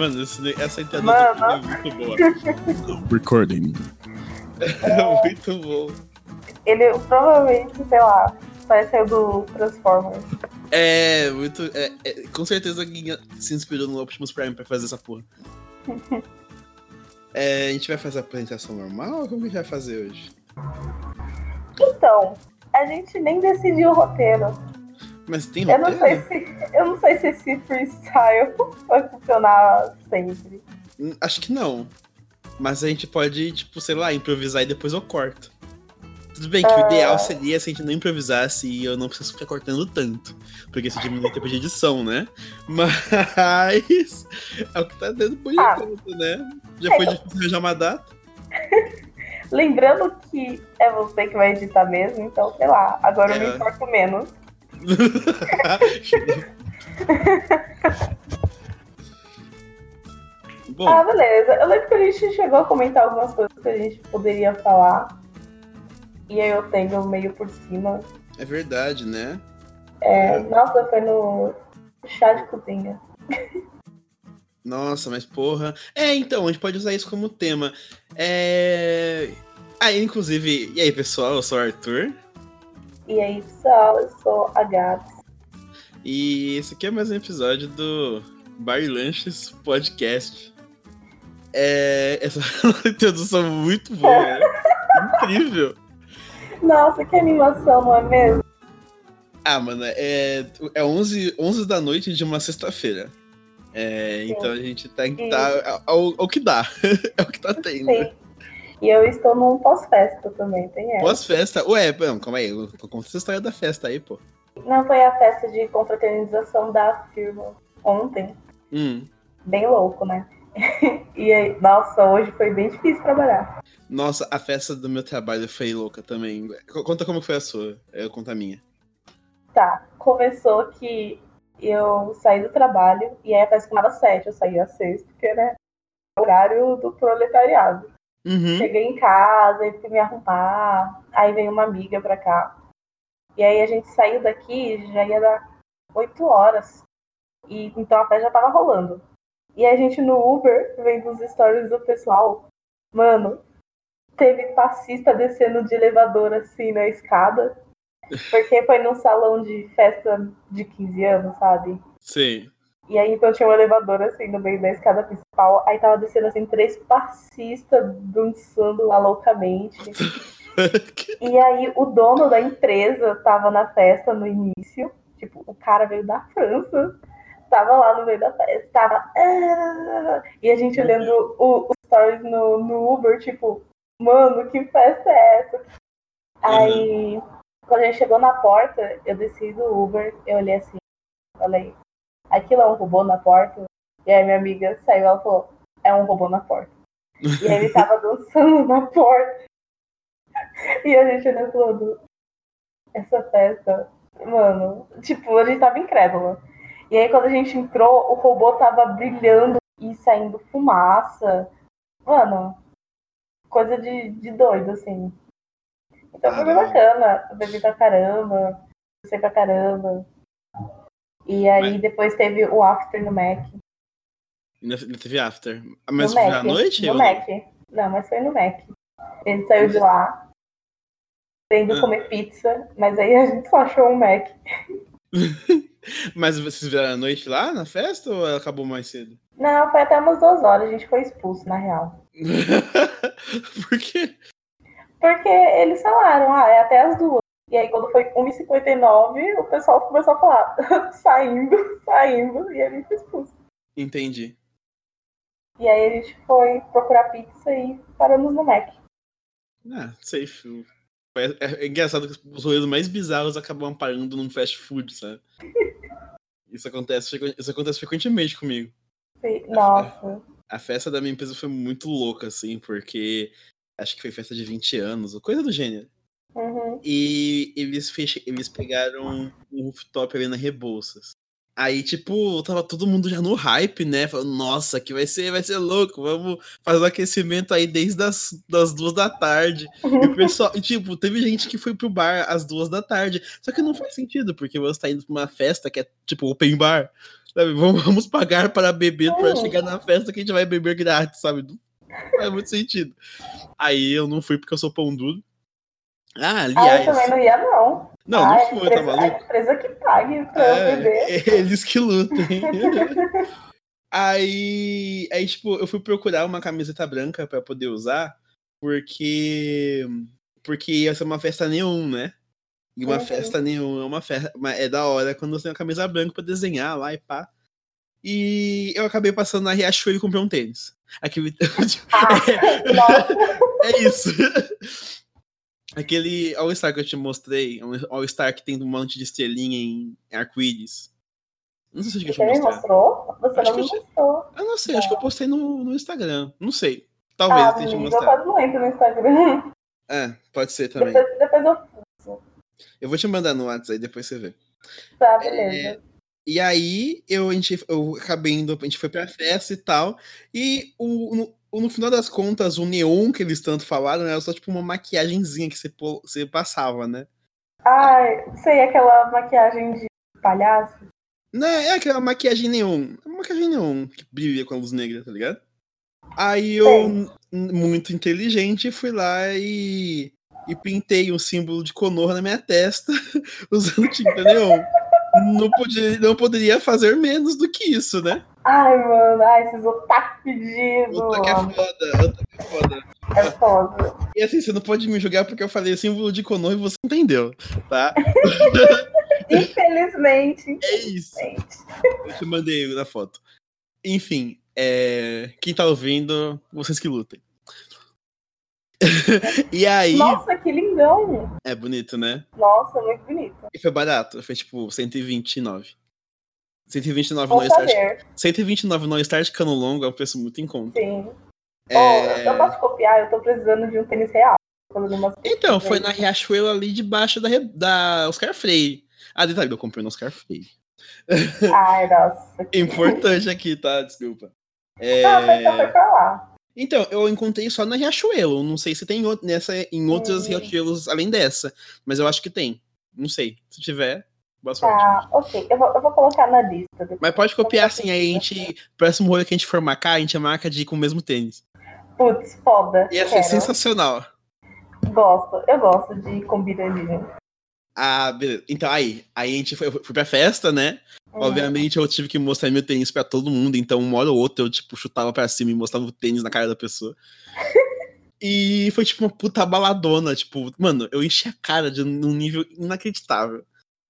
Mano, esse, essa entrada Mano. é muito boa. Recording. É muito bom. Ele provavelmente, sei lá, pareceu do Transformers. É, muito. é, é, com certeza alguém se inspirou no Optimus Prime pra fazer essa porra. É, a gente vai fazer a apresentação normal ou como que a gente vai fazer hoje? Então, a gente nem decidiu o roteiro. Mas tem Eu não sei roteiro? se, eu não sei se esse freestyle vai funcionar sempre. Hum, Acho que não. Mas a gente pode, tipo, sei lá, improvisar e depois eu corto. Tudo bem que o Ah. ideal seria se a gente não improvisasse e eu não preciso ficar cortando tanto. Porque isso diminui o tempo de edição, né? Mas é o que tá dando por Ah. enquanto, né? Já foi difícil arranjar uma data. Lembrando que é você que vai editar mesmo, então, sei lá, agora eu É. me importo menos. Bom, Ah, beleza. Eu lembro que a gente chegou a comentar algumas coisas que a gente poderia falar. E aí eu tenho meio por cima. é verdade, né? É, nossa, foi no chá de cozinha. Nossa, mas porra. É, então, a gente pode usar isso como tema. É. Ah, inclusive, e aí, pessoal? Eu sou o Arthur. E aí, pessoal, eu sou a Gabs. E esse aqui é mais um episódio do Bar Lanches Podcast. É. Essa introdução muito boa, né? Incrível. Nossa, que animação, não é mesmo? Ah, mano, é, é 11, 11 da noite de uma sexta-feira. É, então a gente tem que Sim. tá ao, ao que dá. é o que tá tendo. Sim. E eu estou num pós-festa também, tem essa. Pós-festa. Ué, não, calma aí. Conta essa história da festa aí, pô. Não foi a festa de confraternização da firma ontem. Hum. Bem louco, né? e aí, nossa, hoje foi bem difícil trabalhar. Nossa, a festa do meu trabalho foi louca também. Conta como foi a sua. Eu conto a minha. Tá, começou que eu saí do trabalho e aí a festa começava às sete, eu saí às seis, porque, né, é o horário do proletariado. Uhum. Cheguei em casa, aí fui me arrumar, aí veio uma amiga pra cá. E aí a gente saiu daqui, já ia dar oito horas. E então a festa já tava rolando. E a gente no Uber, vendo os stories do pessoal, mano, teve passista descendo de elevador assim na escada. Porque foi num salão de festa de 15 anos, sabe? Sim. E aí então tinha um elevador assim no meio da escada principal. Aí tava descendo assim três passistas dançando lá loucamente. E aí o dono da empresa tava na festa no início. Tipo, o cara veio da França. Tava lá no meio da festa. Tava. "Ah", E a gente olhando o- os stories no, no Uber, tipo, mano, que festa é essa? Aí, quando a gente chegou na porta, eu desci do Uber, eu olhei assim, falei, aquilo é um robô na porta? E aí minha amiga saiu, ela falou, é um robô na porta. E aí ele tava dançando na porta. E a gente olhando falando, essa festa, mano, tipo, a gente tava incrédula. E aí quando a gente entrou, o robô tava brilhando e saindo fumaça. Mano, coisa de, de doido, assim. Então foi bem bacana. Eu bebi pra caramba, sei pra caramba. E aí Mas- depois teve o after no Mac. Ainda teve after. Ah, Mas no foi Mac. à noite? No ou? Mac. Não, mas foi no Mac. A gente saiu de lá, tendo Ah. comer pizza, mas aí a gente só achou um Mac. Mas vocês vieram à noite lá na festa ou acabou mais cedo? Não, foi até umas duas horas, a gente foi expulso, na real. Por quê? Porque eles falaram, ah, é até as duas. E aí quando foi 1h59, o pessoal começou a falar, saindo, saindo, e a gente foi expulso. Entendi. E aí a gente foi procurar pizza e paramos no Mac. Ah, safe. É, é engraçado que os rolês mais bizarros acabam parando num fast food, sabe? Isso acontece, isso acontece frequentemente comigo. E- Nossa. A festa da minha empresa foi muito louca, assim, porque acho que foi festa de 20 anos, ou coisa do gênero. Uhum. E eles, fech... eles pegaram um rooftop ali na Rebouças. Aí, tipo, tava todo mundo já no hype, né? Falando, nossa, que vai ser, vai ser louco, vamos fazer o um aquecimento aí desde as das duas da tarde. E o pessoal, tipo, teve gente que foi pro bar às duas da tarde. Só que não faz sentido, porque você tá indo pra uma festa que é, tipo, open bar. Sabe? Vamos pagar para beber para chegar na festa que a gente vai beber grátis, sabe? Não faz muito sentido. Aí eu não fui porque eu sou pão duro. Ah, aliás. Ah, eu também não ia, não. Não, ah, não foi, empresa, tá maluco? A empresa que pague pra É, eu beber. Eles que lutem. aí, aí, tipo, eu fui procurar uma camiseta branca pra poder usar, porque porque ia ser uma festa neon, né? E uma Uhum. festa neon é uma festa, é da hora quando você tem uma camisa branca pra desenhar lá e pá. E eu acabei passando na Riachuelo e comprei um tênis. Aquele... Ah, nossa. é isso. Aquele All-Star que eu te mostrei, um All-Star que tem um monte de estrelinha em arco-íris. Não sei se eu te Você me mostrar. mostrou? Você Acho não me eu mostrou. Eu não sei, acho que eu postei no, no Instagram. Não sei. Talvez ah, eu tenha te amigo, eu quase não entro no Instagram. É, pode ser também. Depois, depois eu. Eu vou te mandar no WhatsApp aí, depois você vê. Tá, beleza. E aí eu, a gente, eu acabei indo, a gente foi pra festa e tal. E o, no, no final das contas, o neon que eles tanto falaram era só tipo uma maquiagemzinha que você, você passava, né? Ai, sei, aquela maquiagem de palhaço. Não, é aquela maquiagem neon. É uma maquiagem neon que brilha com a luz negra, tá ligado? Aí eu, muito inteligente, fui lá e, e pintei um símbolo de Konoha na minha testa usando tinta neon. Não, podia, não poderia fazer menos do que isso, né? Ai, mano, ai, esses otaku pedidos. Outra que é foda, outra que é foda. É foda. E assim, você não pode me julgar porque eu falei símbolo de Konoha e você entendeu, tá? Infelizmente. É isso. Eu te mandei na foto. Enfim, é... quem tá ouvindo, vocês que lutem. e aí. Nossa, que lindão. É bonito, né? Nossa, muito bonito. E foi barato. Foi tipo 129. 129 Vou no Start. saber. 129 no Start Cano Longo é um preço muito em conta. Sim. É, Oh, eu posso copiar, eu tô precisando de um tênis real. Então, foi aí. na Riachuelo ali debaixo da, da Oscar Freire. Ah, detalhe, eu comprei no Oscar Freire. Ai, nossa. Importante aqui, tá? Desculpa. É, Ah, mas só foi pra lá. Então, eu encontrei só na Riachuelo. Não sei se tem nessa, em outras Hum. Riachuelos além dessa. Mas eu acho que tem. Não sei. Se tiver, boa sorte. Tá, ok. Eu vou, eu vou colocar na lista. depois. Mas pode copiar assim, aí a gente. Próximo rolê que a gente for marcar, a gente marca de ir com o mesmo tênis. Putz, foda. Ia ser Quero. sensacional. Gosto. Eu gosto de combinadinho. Ah, beleza. Então, aí, aí a gente foi, foi pra festa, né? Uhum. Obviamente eu tive que mostrar meu tênis pra todo mundo, então uma hora ou outra eu, tipo, chutava pra cima e mostrava o tênis na cara da pessoa. e foi, tipo, uma puta baladona, tipo, mano, eu enchi a cara de num nível inacreditável.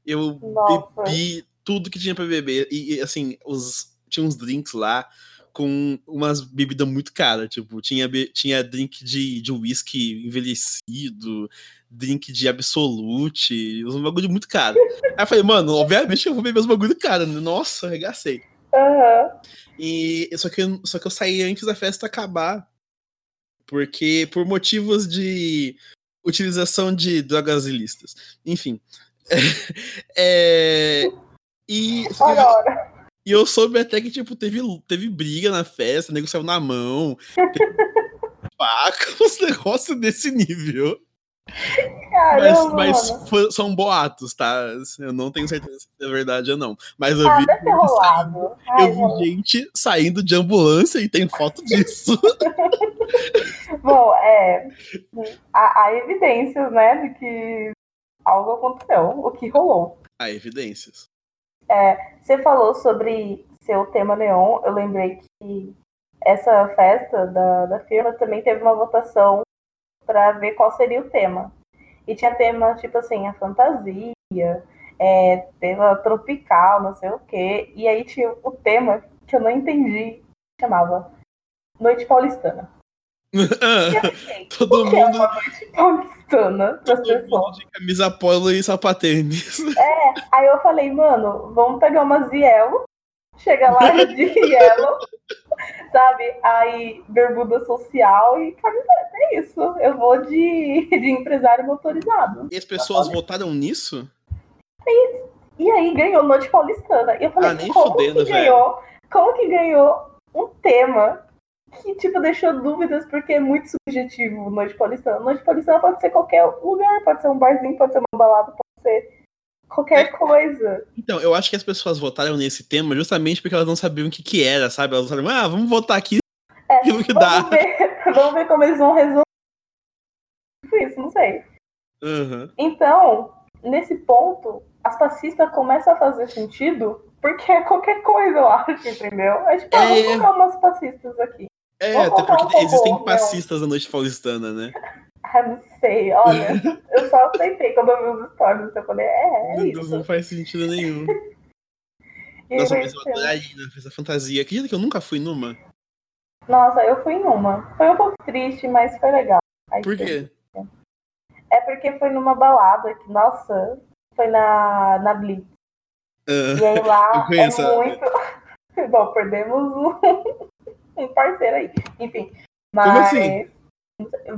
Eu Nossa. bebi tudo que tinha pra beber, e, e, assim, os, tinha uns drinks lá com umas bebidas muito caras, tipo, tinha, tinha drink de, de whisky envelhecido, drink de absolute, uns bagulho muito caro. Aí eu falei, mano, obviamente eu vou beber os bagulho caro? Nossa, arregacei. Aham. E só que, eu- só que eu saí antes da festa acabar. Porque por motivos de utilização de drogas ilícitas. Enfim. É, e, só e eu soube até que, tipo, teve, teve briga na festa, nego saiu na mão, faca, uns negócios desse nível. Mas, Caramba, mas mano. foi- são boatos, tá? Eu não tenho certeza se é verdade ou não. Mas eu Ah, vi, deve ter rolado. Ai, eu mano. vi gente saindo de ambulância e tem foto disso. Bom, é. Há, há evidências, né, de que algo aconteceu, o que rolou. Há evidências. Você falou sobre seu tema neon, eu lembrei que essa festa da, da firma também teve uma votação para ver qual seria o tema. E tinha tema tipo assim, a fantasia, é, tema tropical, não sei o quê. E aí tinha o tema que eu não entendi, chamava Noite Paulistana. E fiquei, todo o que é mundo, uma paulistana para as todo pessoas? mundo de camisa polo e sapatênis. Aí eu falei, mano, vamos pegar uma Zielo, chega lá de Yellow, sabe? Aí bermuda social e camiseta, é isso. Eu vou de, de empresário motorizado. E as pessoas votaram nisso? E aí ganhou Noite Paulistana. E eu falei, Ah, nem como fudendo, que velho. ganhou? Como que ganhou um tema que, tipo, deixou dúvidas, porque é muito subjetivo Noite Paulistana. Noite Paulistana pode ser qualquer lugar, pode ser um barzinho, pode ser uma balada, pode ser qualquer É. coisa. Então, eu acho que as pessoas votaram nesse tema justamente porque elas não sabiam o que que era, sabe? Elas falaram, ah, vamos votar aqui É, aquilo que dá. vamos ver, vamos ver como eles vão resolver isso, não sei. Aham. Então, nesse ponto, as passistas começam a fazer sentido porque é qualquer coisa, eu acho, entendeu? É tipo, ah, vamos É. colocar umas passistas aqui. É, Vamos até porque um existem passistas da noite paulistana, né? Ah, não sei, olha, eu só aceitei quando eu vi os stories, eu falei, é, é Meu Deus, isso. não faz sentido nenhum. Nossa, mas eu adoraria essa fantasia. Acredita que eu nunca fui numa? Nossa, eu fui em uma. Foi um pouco triste, mas foi legal. Aí Por foi- quê? É porque foi numa balada que, nossa, foi na, na Blitz. Ah, E aí lá é conheço a- muito. Bom, perdemos um, um parceiro aí. Enfim. Mas Como assim?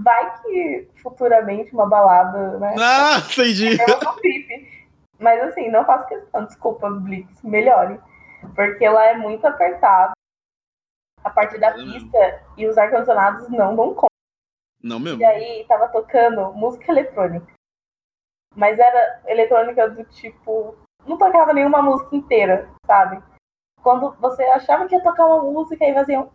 vai que futuramente uma balada, né? ah, entendi. Um clipe. Mas assim, não faço questão, desculpa, Blitz, melhore. Porque lá é muito apertado. A parte da pista e os ar-condicionados não dão conta. Não mesmo. E aí tava tocando música eletrônica. Mas era eletrônica do tipo. Não tocava nenhuma música inteira, sabe? Quando você achava que ia tocar uma música, aí fazia um.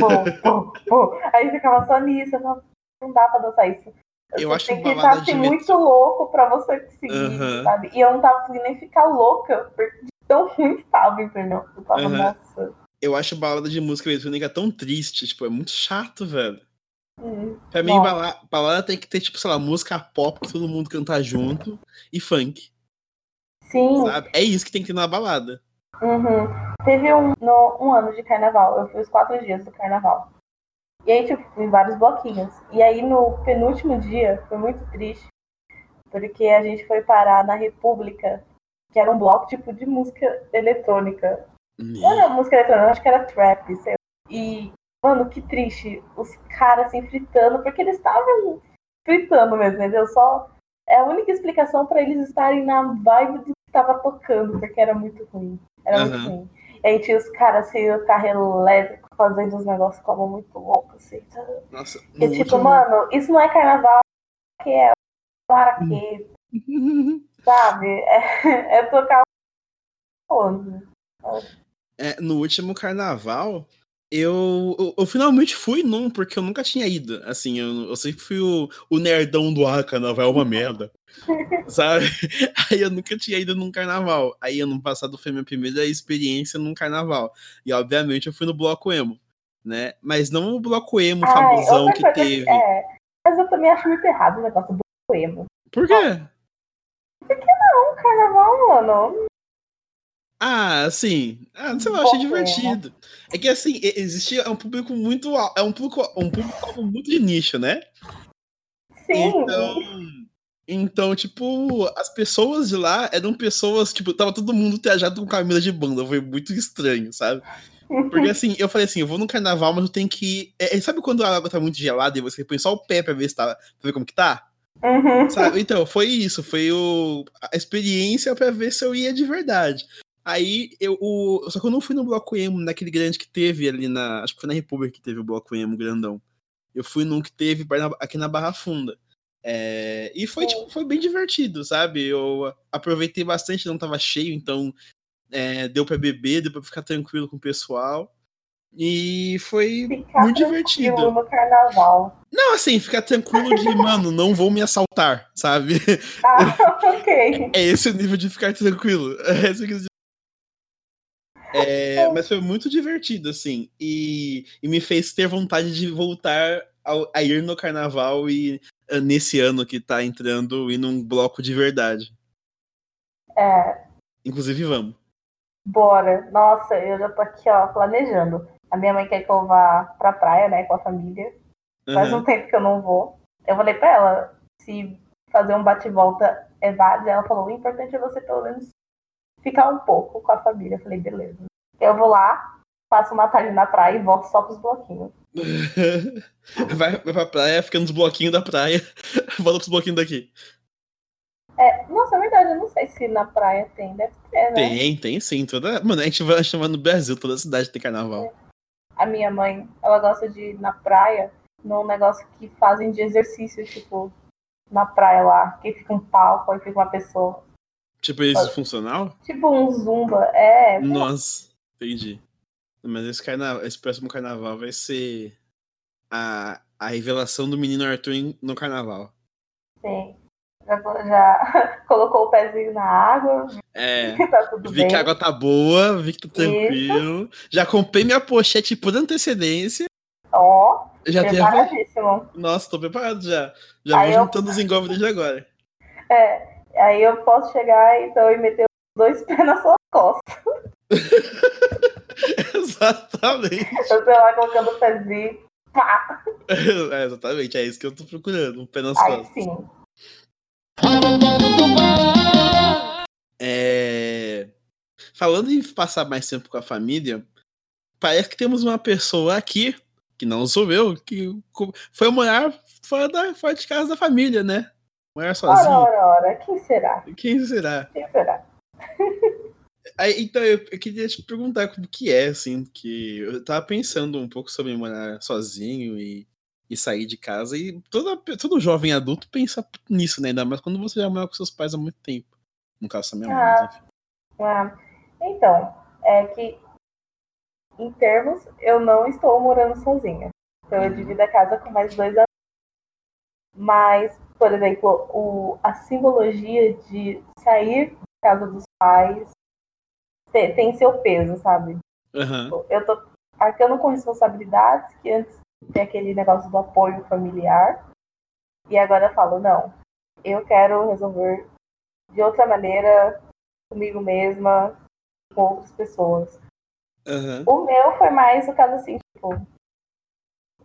Pô, pô, pô. Aí ficava só nisso. Não dá pra dançar isso. Eu Você acho tem que balada estar assim, de muito louco pra você conseguir, Aham. sabe? E eu não tava conseguindo nem ficar louca, porque tão ruim tava, entendeu? Eu tava, Aham. nossa. Eu acho balada de música eletrônica tão triste, tipo, é muito chato, velho. hum, Pra mim, Bom. bala- balada tem que ter, tipo, sei lá, música pop que todo mundo canta junto e funk, Sim, sabe? É isso que tem que ter na balada. Uhum. Teve um, no, um ano de carnaval, eu fui os quatro dias do carnaval. E aí, tipo, fui em vários bloquinhos. E aí, no penúltimo dia, foi muito triste, porque a gente foi parar na República, que era um bloco, tipo, de música eletrônica. Não era música eletrônica, acho que era trap, sei lá. E, mano, que triste. Os caras, assim, fritando, porque eles estavam fritando mesmo, entendeu? Só... É a única explicação pra eles estarem na vibe do tava tocando, porque era muito ruim. Era muito Aham. ruim. E aí tinha os caras assim, o carro elétrico fazendo uns negócios como muito louco, assim. Nossa, E tipo, último- mano, isso não é carnaval, que é paraquedas, sabe? É, é tocar? É, no último carnaval, eu, eu, eu finalmente fui num, porque eu nunca tinha ido. Assim, eu, eu sempre fui o, o nerdão do ah, carnaval é uma merda. sabe? Aí eu nunca tinha ido num carnaval. Aí ano passado foi minha primeira experiência num carnaval. E obviamente eu fui no Bloco Emo, né? Mas não o Bloco Emo Ai, famosão que teve. É, mas eu também acho muito errado o negócio do poema. Por quê? Não, carnaval, mano. Ah, assim, ah, sei lá, eu achei divertido. É que assim, e- existe é um público muito é um público um público muito de nicho, né? Sim. Então, então, tipo, as pessoas de lá eram pessoas, tipo, tava todo mundo trajado com camisa de banda, foi muito estranho, sabe? Porque assim, eu falei assim, eu vou no carnaval, mas eu tenho que. é, sabe quando a água tá muito gelada e você põe só o pé pra ver se tá. pra ver como que tá? Uhum. Sabe? Então, foi isso, foi o, a experiência pra ver se eu ia de verdade. Aí eu. O, só que eu não fui no bloco emo, naquele grande que teve ali na. Acho que foi na República que teve o bloco emo grandão. Eu fui num que teve aqui na Barra Funda. É, e foi, tipo, foi bem divertido, sabe? Eu aproveitei bastante, não tava cheio, então é, deu pra beber, deu pra ficar tranquilo com o pessoal. E foi Ficar muito divertido. no carnaval. Não, assim, ficar tranquilo de, mano, não vou me assaltar, sabe? Ah, ok. É esse o nível de ficar tranquilo. É esse eu quis dizer. É, mas foi muito divertido, assim. E, e me fez ter vontade de voltar ao- a ir no carnaval e ah, nesse ano que tá entrando e num bloco de verdade. É, Inclusive, vamos. bora. Nossa, eu já tô aqui, ó, planejando. A minha mãe quer que eu vá pra praia, né, com a família. Faz Aham. um tempo que eu não vou. Eu falei pra ela se fazer um bate-volta é válido. Ela falou: o importante é você pelo menos ficar um pouco com a família. Eu falei: beleza. Eu vou lá, faço uma tarde na praia e volto só pros bloquinhos. vai, vai pra praia, fica nos bloquinhos da praia, volta pros bloquinhos daqui. É, nossa, é verdade, eu não sei se na praia tem, deve ter, né? Tem, tem sim. Toda... Mano, a gente vai chamar no Brasil, toda cidade tem carnaval. A minha mãe, ela gosta de ir na praia num negócio que fazem de exercício, tipo, na praia lá, que fica um palco, aí fica uma pessoa. Tipo isso funcional? Tipo um zumba, é. Nossa, entendi. Mas esse, carnaval, esse próximo carnaval vai ser a, a revelação do menino Arthur no carnaval. Sim. Já, já colocou o pezinho na água. É. Tá vi bem. que a água tá boa, vi que tá tranquilo. Isso. Já comprei minha pochete por antecedência. Ó. Oh, já preparadíssimo. Nossa, tô preparado já. Já aí vou eu... juntando os engolves desde agora. É. Aí eu posso chegar então e meter dois pés na sua costa. exatamente. Eu sei lá colocando o pezinho. Pá. É, exatamente, é isso que eu tô procurando, um pé nas Aí, costas. sim. É... Falando em passar mais tempo com a família, parece que temos uma pessoa aqui, que não sou eu, que foi morar fora, da, fora de casa da família, né? Morar sozinho. Ora, ora, ora, quem será? Quem será? Quem será? Aí, então, eu, eu, queria te perguntar como que é, assim, que eu tava pensando um pouco sobre morar sozinho e e sair de casa. E toda, todo jovem adulto pensa nisso, né? Ainda mais quando você já mora com seus pais há muito tempo. No caso, da minha mãe. Ah, ah, então, é que em termos, eu não estou morando sozinha. Então eu uhum. divido a casa com mais dois amigos. Mas, por exemplo, o, a simbologia de sair da casa dos pais tem, tem seu peso, sabe? Uhum. Eu tô arcando com responsabilidades que antes tem aquele negócio do apoio familiar. E agora eu falo, não, eu quero resolver de outra maneira, comigo mesma, com outras pessoas. Uhum. O meu foi mais o caso assim, tipo,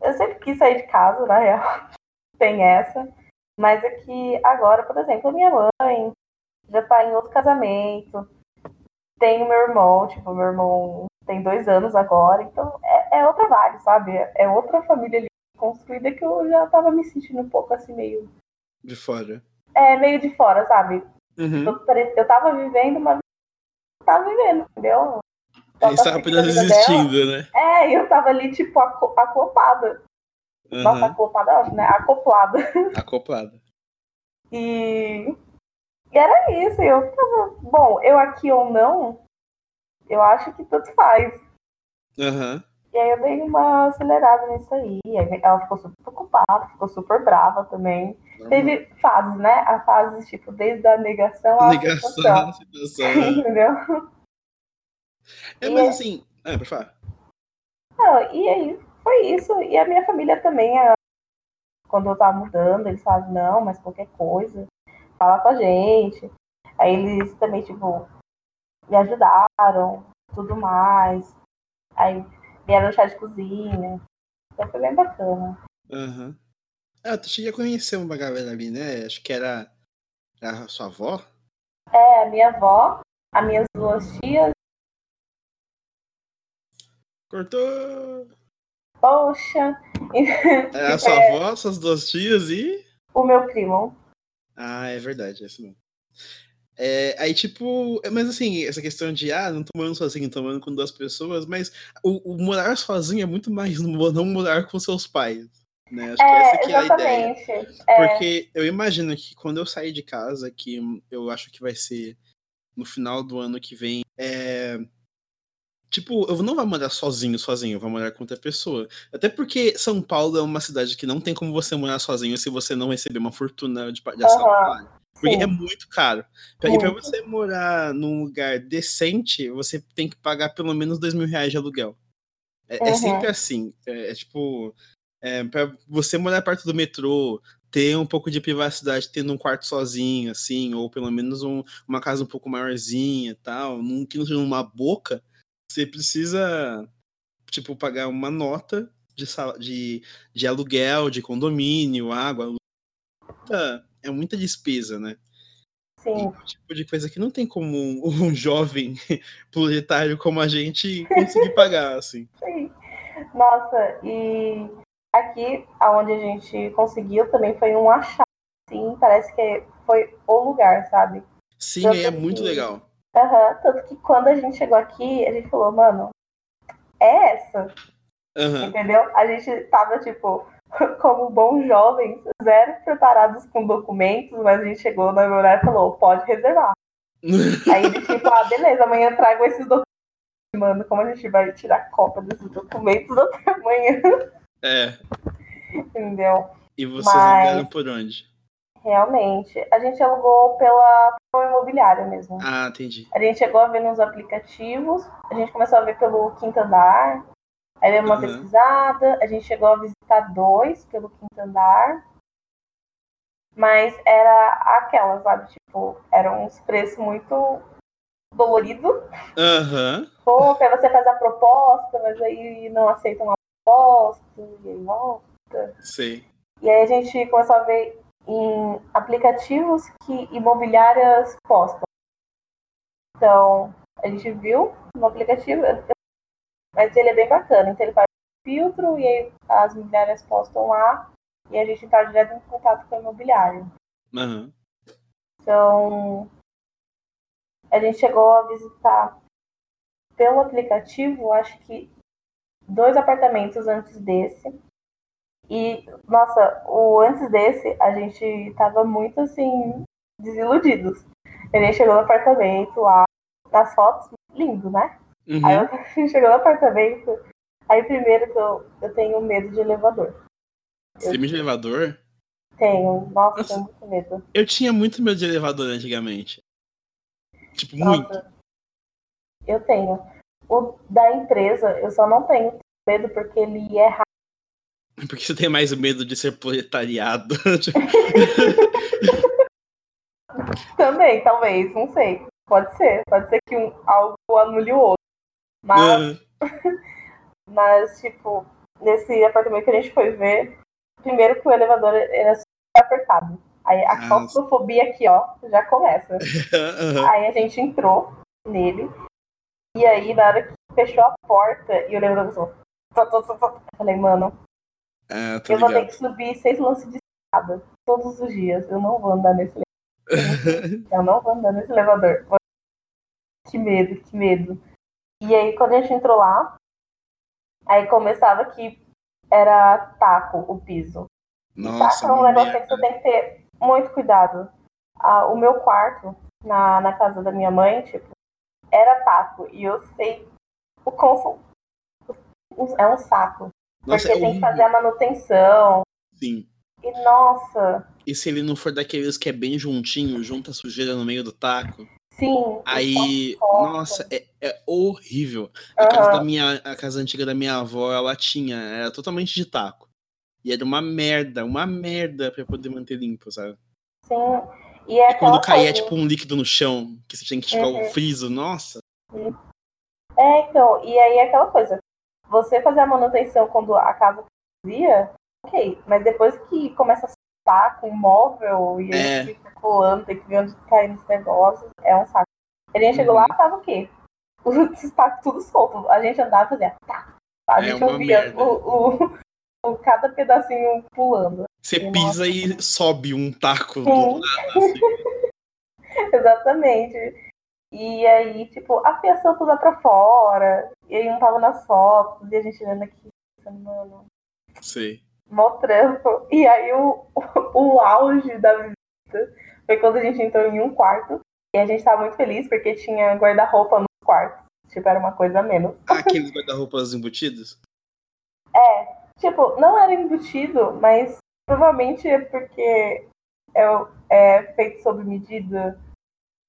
eu sempre quis sair de casa, na real, tem essa. Mas é que agora, por exemplo, minha mãe já tá em outro casamento, tem o meu irmão, tipo, meu irmão tem dois anos agora, então é, é outra vibe, sabe? É outra família ali construída que eu já tava me sentindo um pouco assim, meio. De fora. É, meio de fora, sabe? Uhum. Eu, eu tava vivendo uma vida que eu tava vivendo, entendeu? Eu estava apenas existindo, dela. né? É, eu tava ali, tipo, acoplada. Uhum. Nossa, acoplada, né? Acoplada. Acoplada. E... e era isso. Eu tava, bom, eu aqui ou não, eu acho que tanto faz. Uhum. E aí eu dei uma acelerada nisso aí. ela ficou super preocupada, ficou super brava também. Uhum. Teve fases, né? A fase, tipo, desde a negação à negação, situação. situação né? Entendeu? É, e mas é... assim. É, pra falar. Não, e aí foi isso. E a minha família também, quando eu tava mudando, eles falavam, não, mas qualquer coisa, fala com a gente. Aí eles também, tipo, me ajudaram, tudo mais. Aí vieram chá de cozinha. Então foi bem bacana. Uhum. Ah, tu a conhecer uma galera ali, né? Acho que era a sua avó. É, a minha avó, as minhas duas tias. Cortou! Poxa! É a sua é... avó, suas duas tias e. O meu primo. Ah, é verdade, é isso mesmo. É, aí, tipo, mas assim, essa questão de, ah, não tô morando sozinho, tô morando com duas pessoas, mas o, o morar sozinho é muito mais não morar com seus pais. Né? Acho é, que essa que é a ideia. É. Porque eu imagino que quando eu sair de casa, que eu acho que vai ser no final do ano que vem, é, Tipo, eu não vou morar sozinho, sozinho, eu vou morar com outra pessoa. Até porque São Paulo é uma cidade que não tem como você morar sozinho se você não receber uma fortuna de, ação. Uhum. Porque Sim. é muito caro. Muito. E pra você morar num lugar decente, você tem que pagar pelo menos dois mil reais de aluguel. É, uhum. é sempre assim. É, é tipo. É, pra você morar perto do metrô, ter um pouco de privacidade, tendo um quarto sozinho, assim, ou pelo menos um, uma casa um pouco maiorzinha tal, num, que não seja uma boca, você precisa, tipo, pagar uma nota de, de, de aluguel, de condomínio, água, é muita despesa, né? Sim. E é um tipo de coisa que não tem como um, um jovem proletário como a gente conseguir pagar, assim. Sim. Nossa, e aqui, aonde a gente conseguiu, também foi um achado, sim, parece que foi o lugar, sabe? Sim, aí é muito legal. Uhum, tanto que quando a gente chegou aqui, a gente falou, mano, é essa. Uhum. Entendeu? A gente tava, tipo, como bons jovens, zero preparados com documentos, mas a gente chegou no horário e falou, pode reservar. Aí ele tipo, ah, beleza, amanhã trago esses documentos. Mano, como a gente vai tirar cópia desses documentos até amanhã? É. Entendeu? E vocês mas... alugaram por onde? Realmente. A gente alugou pela, imobiliária mesmo. Ah, entendi. A gente chegou a ver nos aplicativos, a gente começou a ver pelo quinto andar, aí deu uma uhum. pesquisada, a gente chegou a visitar dois pelo quinto andar. Mas era aquela, sabe? Tipo, eram uns preços muito dolorido. Aham. Uhum. Pô, pra você fazer a proposta, mas aí não aceitam a proposta, e aí volta. Sim. E aí a gente começou a ver em aplicativos que imobiliárias postam. Então, a gente viu no aplicativo, mas ele é bem bacana. Então, ele faz filtro e aí as imobiliárias postam lá e a gente está direto em contato com o imobiliário. Uhum. Então, a gente chegou a visitar pelo aplicativo, acho que dois apartamentos antes desse. E, nossa, o antes desse, a gente tava muito assim, desiludidos. Gente chegou no apartamento lá, nas fotos, lindo, né? Uhum. Aí gente chegou no apartamento, aí primeiro que eu, eu tenho medo de elevador. Você medo de elevador? Tenho, nossa, nossa, tenho muito medo. Eu tinha muito medo de elevador antigamente. Tipo, nossa, muito. Eu tenho. O da empresa, eu só não tenho medo porque ele é rápido porque você tem mais medo de ser proletariado. Também, talvez, não sei. Pode ser. Pode ser que um, algo anule o outro. Mas, uhum. mas, tipo, nesse apartamento que a gente foi ver, primeiro que o elevador era super apertado. Aí a claustrofobia aqui, ó, já começa. Uhum. Aí a gente entrou nele. E aí, na hora que fechou a porta e o elevador começou. Eu falei, mano, é, eu ligado. vou ter que subir seis lances de escada todos os dias. Eu não vou andar nesse elevador. eu não vou andar nesse elevador. Que medo, que medo. E aí, quando a gente entrou lá, aí começava que era taco o piso. Nossa, taco é um negócio que você tem que ter muito cuidado. Ah, o meu quarto, na, na casa da minha mãe, tipo, era taco. E eu sei o quão. É um saco. Nossa, porque é tem que fazer a manutenção. Sim. E nossa. E se ele não for daqueles que é bem juntinho, junta a sujeira no meio do taco? Sim. Aí, nossa, é, é horrível. A, uhum. casa da minha, a casa antiga da minha avó, ela tinha, era totalmente de taco. E era uma merda, uma merda pra poder manter limpo, sabe? Sim. E, é e quando caía, tipo, um líquido no chão, que você tinha que tirar uhum. o friso, nossa. É, então, e aí é aquela coisa você fazer a manutenção quando a casa vazia, ok. Mas depois que começa a soltar com o móvel e é. fica colando, tem que ver onde tá indo os negócios, é um saco. A gente chegou uhum. lá, tava o quê? Os tacos tudo solto. A gente andava e fazia tá. A é gente é ouvia o, o, o, cada pedacinho pulando. Você e pisa nossa. e sobe um taco Sim. do lado. Assim. Exatamente. E aí, tipo, a fiação toda pra fora. E aí não tava nas fotos. E a gente vendo aqui, pensando, mano. Sim. Mó trampo. E aí o, o, o auge da visita foi quando a gente entrou em um quarto. E a gente tava muito feliz porque tinha guarda-roupa nos quartos. Tipo, era uma coisa a menos. Ah, aqueles guarda-roupas embutidos? É. Tipo, não era embutido, mas provavelmente é porque é, é feito sob medida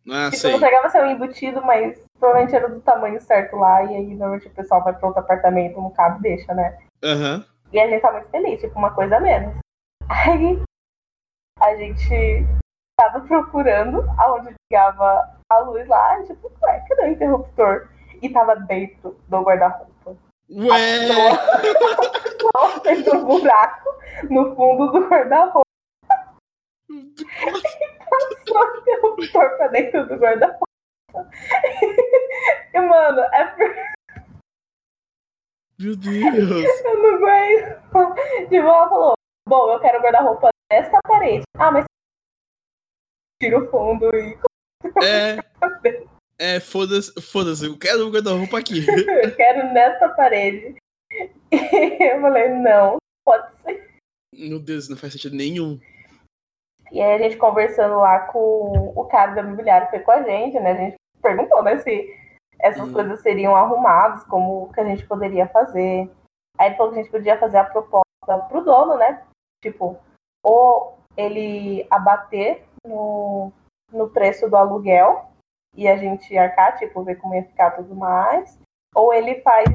ah, tipo, não chegava a ser um embutido, mas provavelmente era do tamanho certo lá, e aí normalmente o pessoal vai para outro apartamento, no cabo deixa, né? Uhum. E a gente tá muito feliz, tipo, uma coisa a menos. Aí a gente tava procurando aonde ligava a luz lá, tipo, ué, cadê o interruptor? E tava dentro do guarda-roupa. Ué! Só fez um buraco no fundo do guarda-roupa. interruptor pra dentro do guarda-roupa. E, mano, é por... Meu Deus! Eu não aguento. Tipo, ela falou: Bom, eu quero guarda-roupa nesta parede. Ah, mas tira o fundo e É. É, foda-se, foda-se, eu quero um guarda-roupa aqui. eu quero nessa parede. E eu falei, não, pode ser. Meu Deus, não faz sentido nenhum. E aí a gente conversando lá com o cara do imobiliário, foi com a gente, né? A gente perguntou, né, se essas uhum. coisas seriam arrumadas, como que a gente poderia fazer. Aí ele falou que a gente podia fazer a proposta pro dono, né? Tipo, ou ele abater no, no preço do aluguel e a gente arcar, tipo, ver como ia ficar tudo mais, ou ele faz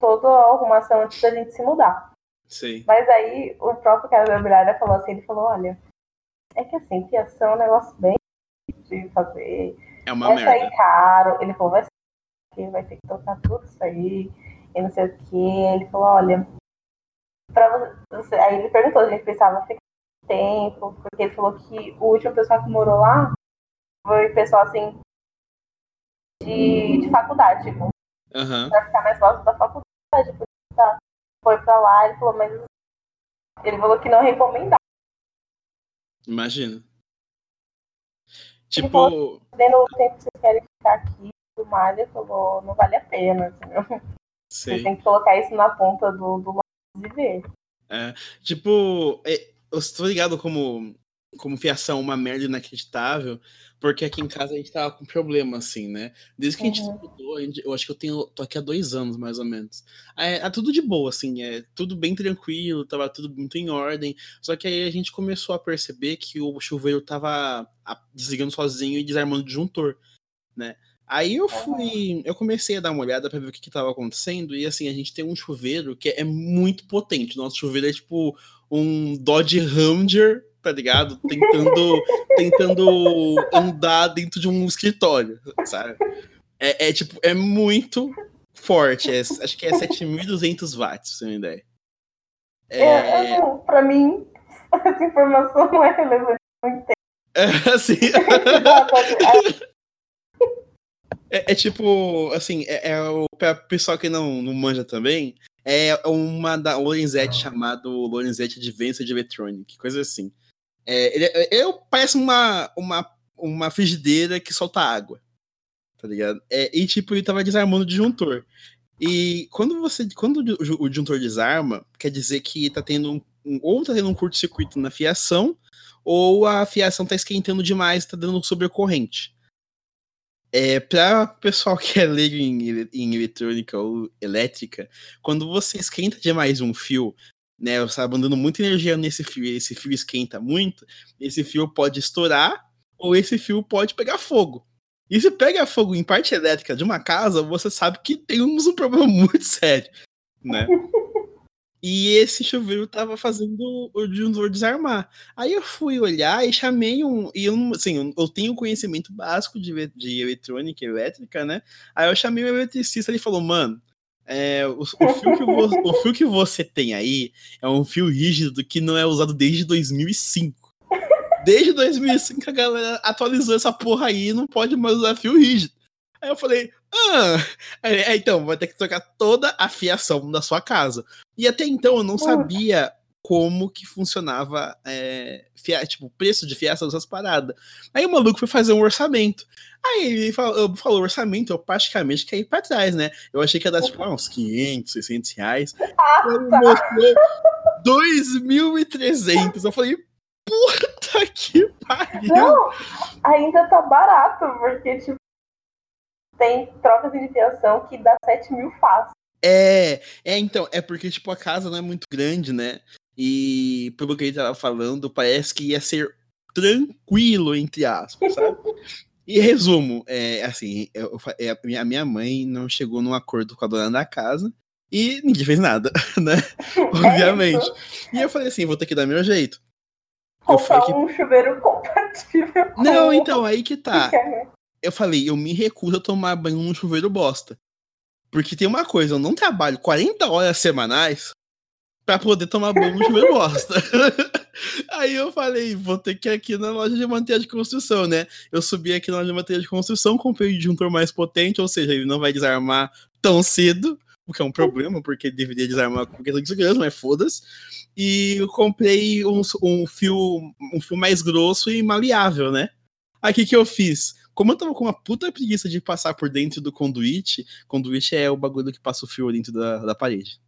toda a arrumação antes da gente se mudar. Sim. Mas aí o próprio cara da imobiliária falou assim, ele falou, olha, é que assim, fiação é um negócio bem de fazer. É uma vai merda. sair caro. Ele falou, vai sair vai ter que tocar tudo isso aí, e não sei o que. Ele falou, olha, pra você. Aí ele perguntou, a gente pensava ficar tempo, porque ele falou que o último pessoal que morou lá foi pessoal assim de, de faculdade, tipo, uhum. pra ficar mais próximo da faculdade, tá, foi pra lá, ele falou, mas ele falou que não recomendava. Imagina. Tipo. Falou, o tempo que vocês querem ficar aqui do falou, não vale a pena, entendeu? Você tem que colocar isso na ponta do, do lado de ver. É, tipo, eu estou ligado como, como fiação uma merda inacreditável, porque aqui em casa a gente tava com problema, assim, né? Desde que a gente uhum. mudou, eu acho que eu tenho, tô aqui há dois anos, mais ou menos. É, é, tudo de boa, assim, é tudo bem tranquilo, tava tudo muito em ordem. Só que aí a gente começou a perceber que o chuveiro tava desligando sozinho e desarmando o disjuntor, né? Aí eu fui, eu comecei a dar uma olhada para ver o que, que tava acontecendo, e assim, a gente tem um chuveiro que é muito potente. Nosso chuveiro é tipo um Dodge Ranger tá ligado? Tentando, tentando andar dentro de um escritório, sabe? É, é tipo, é muito forte. É, acho que é 7.200 watts, ter uma ideia. É, é, é pra mim, essa informação não é relevante. É, assim. é, é, tipo, assim, é, é o pra pessoal que não, não manja também, é uma da Lorenzetti chamado Lorenzetti Advanced Electronic, coisa assim. É, ele, é, parece uma, uma, uma frigideira que solta água. Tá ligado? É, e tipo, ele tava desarmando o disjuntor. E quando você. Quando o, disjuntor desarma, quer dizer que tá tendo um, ou tá tendo um curto-circuito na fiação, ou a fiação tá esquentando demais, tá dando sobrecorrente. É, para pessoal que é leigo em, em eletrônica ou elétrica, quando você esquenta demais um fio né? Você está mandando muita energia nesse fio, esse fio esquenta muito, esse fio pode estourar ou esse fio pode pegar fogo. E se pega fogo em parte elétrica de uma casa, você sabe que temos um problema muito sério, né? E esse chuveiro tava fazendo o disjuntor desarmar. Aí eu fui olhar e chamei um. E eu, assim, eu tenho conhecimento básico de, de eletrônica e elétrica, né? Aí eu chamei o eletricista e ele falou: Mano, é, o, o, fio que você, o fio que você tem aí é um fio rígido que não é usado desde 2005. Desde 2005 a galera atualizou essa porra aí e não pode mais usar fio rígido. Aí eu falei, ah, é, então, vai ter que trocar toda a fiação da sua casa. E até então eu não sabia como que funcionava é, fia, tipo, o preço de fiação dessas paradas. Aí o maluco foi fazer um orçamento. Aí ele falou, falou orçamento, eu praticamente caí pra trás, né? Eu achei que ia dar tipo uns 500, 600 reais. Ele mostrou 2.300. Eu falei, puta que pariu! Não, ainda tá barato, porque, tipo, tem trocas de fiação que dá 7 mil fácil. É, é, então, é porque, tipo, a casa não é muito grande, né? E pelo que ele tava falando, parece que ia ser tranquilo, entre aspas, sabe? E resumo, é assim, eu, eu, é, a minha mãe não chegou num acordo com a dona da casa e ninguém fez nada, né? É Obviamente. e eu falei assim, vou ter que dar meu jeito. Comprar que... um chuveiro compatível. Com... Não, então, aí que tá. Eu falei, eu me recuso a tomar banho num chuveiro bosta. Porque tem uma coisa, eu não trabalho 40 horas semanais pra poder tomar banho no chuveiro bosta. Aí eu falei, vou ter que ir aqui na loja de manteiga de construção, né? Eu subi aqui na loja de manteiga de construção, comprei um disjuntor mais potente, ou seja, ele não vai desarmar tão cedo, o que é um problema, porque deveria desarmar com questão de segurança, mas foda-se. E eu comprei um, um, fio, um fio mais grosso e maleável, né? Aí o que, que eu fiz? como eu tava com uma puta preguiça de passar por dentro do conduíte, conduíte é o bagulho que passa o fio dentro da, da parede.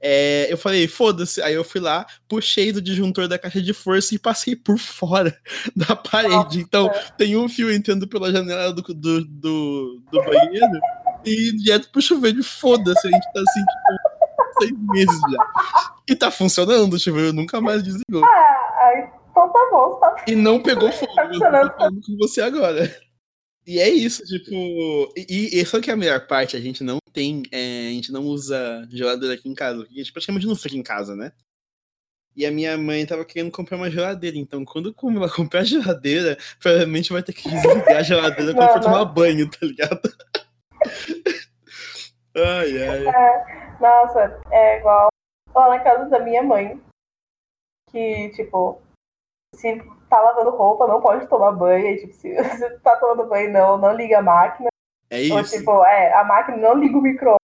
É, eu falei, foda-se. Aí eu fui lá, puxei do disjuntor da caixa de força e passei por fora da parede. Nossa. Então tem um fio entrando pela janela do, do, do, do banheiro e direto pro chuveiro. Foda-se, a gente tá assim, tipo, seis meses já. E tá funcionando, o chuveiro nunca mais desligou. Ah, então tá bom, tá E não pegou fogo. Tá funcionando. Eu tô falando com você agora. E é isso, tipo. E, e só que a melhor parte, a gente não tem. É, a gente não usa geladeira aqui em casa. A gente praticamente não fica em casa, né? E a minha mãe tava querendo comprar uma geladeira. Então, quando ela comprar a geladeira, provavelmente vai ter que desligar a geladeira quando for tomar banho, tá ligado? ai, ai. É, nossa, é igual lá na casa da minha mãe. Que, tipo, se tá lavando roupa, não pode tomar banho. E, tipo, se você tá tomando banho, não, não liga a máquina. É isso. Ou, tipo, é, a máquina não liga o micro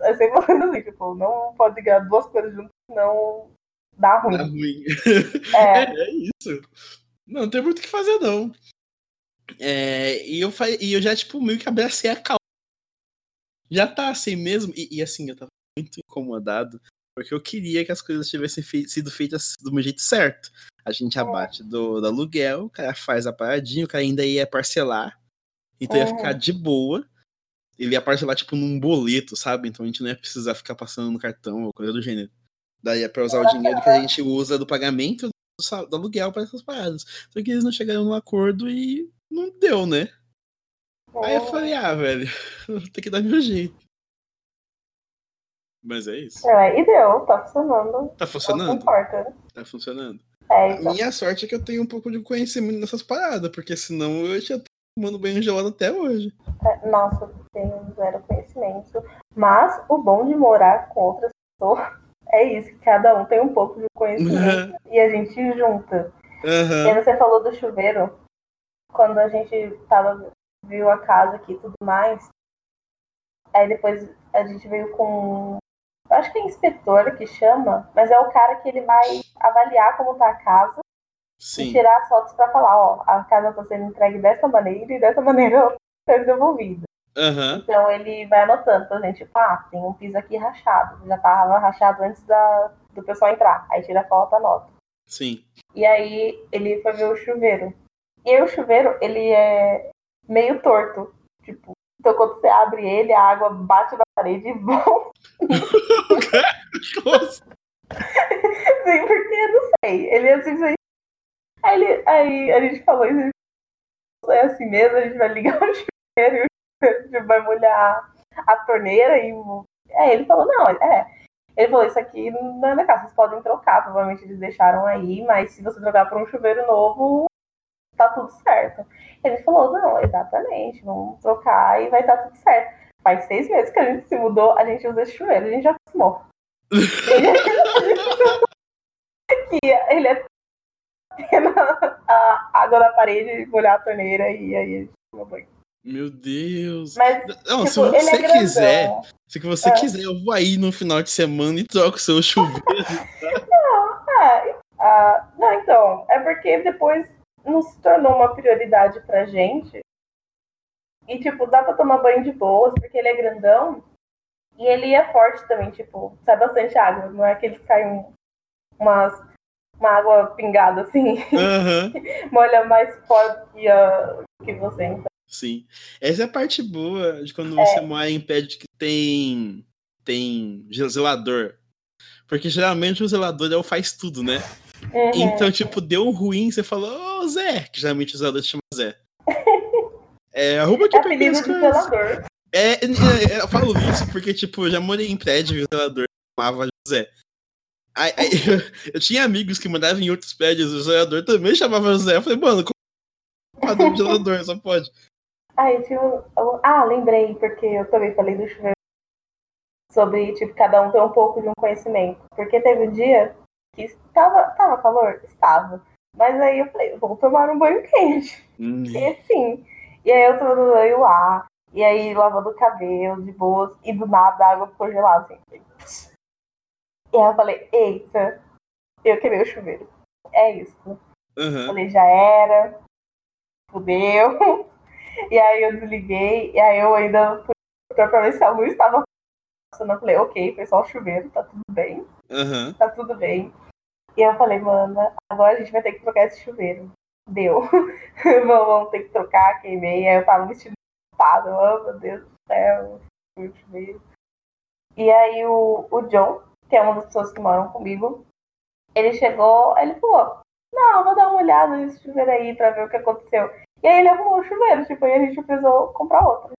É sempre assim, tipo, não pode ligar duas coisas juntas, senão dá ruim. Dá ruim. É. é, isso. Não, tem muito o que fazer, não. É, e, eu, e eu já, tipo, meio que abracei a calma. Já tá assim mesmo. E, e assim, eu tava muito incomodado porque eu queria que as coisas tivessem sido feitas do meu jeito certo. A gente é. abate do, do, aluguel, o cara faz a paradinha, o cara ainda ia parcelar. Então ia ficar de boa. Ele ia parcelar, tipo, num boleto, sabe? Então a gente não ia precisar ficar passando no cartão ou coisa do gênero. Daí é pra usar o dinheiro que a gente usa do pagamento do, do aluguel para essas paradas. Só que eles não chegaram num acordo e não deu, né? Aí eu falei, ah, velho, ter que dar meu jeito. Mas é isso. É, e deu, tá funcionando. Tá funcionando? Não importa. Tá funcionando. É, então. A minha sorte é que eu tenho um pouco de conhecimento nessas paradas, porque senão eu já tô tomando banho gelado até hoje. É, nossa, eu tenho zero conhecimento. Mas o bom de morar com outras pessoas é isso, cada um tem um pouco de conhecimento uhum. e a gente junta. Uhum. E você falou do chuveiro, quando a gente tava, viu a casa aqui e tudo mais, aí depois a gente veio com eu acho que é inspetor que chama, mas é o cara que ele vai avaliar como tá a casa Sim. e tirar as fotos para falar, ó, a casa tá sendo entregue dessa maneira e dessa maneira ser devolvida. Uhum. Então ele vai anotando pra gente, tipo, ah, tem um piso aqui rachado. Já tava rachado antes da, do pessoal entrar. Aí tira a foto, anota. Sim. E aí ele foi ver o chuveiro. E aí o chuveiro, ele é meio torto. Tipo, então quando você abre ele, a água bate na parede e volta. Sim, porque não sei. Ele é assim, aí, ele, aí a gente falou isso. É assim mesmo, a gente vai ligar o chuveiro e o chuveiro vai molhar a torneira e. É, ele falou, não, é. Ele falou, isso aqui não é da casa, vocês podem trocar, provavelmente eles deixaram aí, mas se você trocar por um chuveiro novo, tá tudo certo. Ele falou, não, exatamente, vamos trocar e vai estar tá tudo certo. Faz seis meses que a gente se mudou, a gente usa chuveiro, a gente já acostumou. que ele é a água da parede, molhar a torneira e aí a gente toma banho. Meu Deus. Mas, não, tipo, se você é quiser, se você é. quiser, eu vou aí no final de semana e troco o seu chuveiro. não, é, uh, não, então, é porque depois não se tornou uma prioridade pra gente. E, tipo, dá pra tomar banho de boas, porque ele é grandão. E ele é forte também, tipo, sai bastante água. Não é que ele sai um, umas, uma água pingada, assim. Uhum. Molha mais forte que, a, que você, então. Sim. Essa é a parte boa de quando é. você mora em pé que tem, tem zelador. Porque geralmente o zelador é o faz tudo, né? Uhum. Então, tipo, deu ruim, você falou, ô oh, Zé, que geralmente o zelador chama Zé. É, arruma aqui é pra mim zelador. É, é, é, eu falo isso porque, tipo, eu já morei em prédio e o zelador chamava José. Aí, aí eu, eu, tinha amigos que mandavam em outros prédios, o zelador também chamava José. Eu falei, mano, como é o zelador, só pode. Aí, tipo, ah, lembrei, porque eu também falei do chuveiro sobre, tipo, cada um ter um pouco de um conhecimento. Porque teve um dia que estava, tava calor? Estava. Mas aí eu falei, vou tomar um banho quente. Hum. E assim. E aí eu no banho lá. E aí lavando o cabelo de boas. E do nada a água ficou gelada assim. E aí eu falei, eita, eu quebrei o chuveiro. É isso. Uhum. Falei, já era. Fudeu. E aí eu desliguei, e aí eu ainda pra ver se a luz estava funcionando. Eu falei, ok, foi só o chuveiro, tá tudo bem. Uhum. Tá tudo bem. E eu falei, mano, agora a gente vai ter que trocar esse chuveiro. Deu. vamos ter que trocar, queimei. Aí eu tava vestido ocupado, oh meu Deus do céu, o chuveiro. E aí o, o John, que é uma das pessoas que moram comigo, ele chegou, ele falou, não, vou dar uma olhada nesse chuveiro aí pra ver o que aconteceu. E aí ele arrumou o chuveiro, tipo, e a gente precisou comprar outro.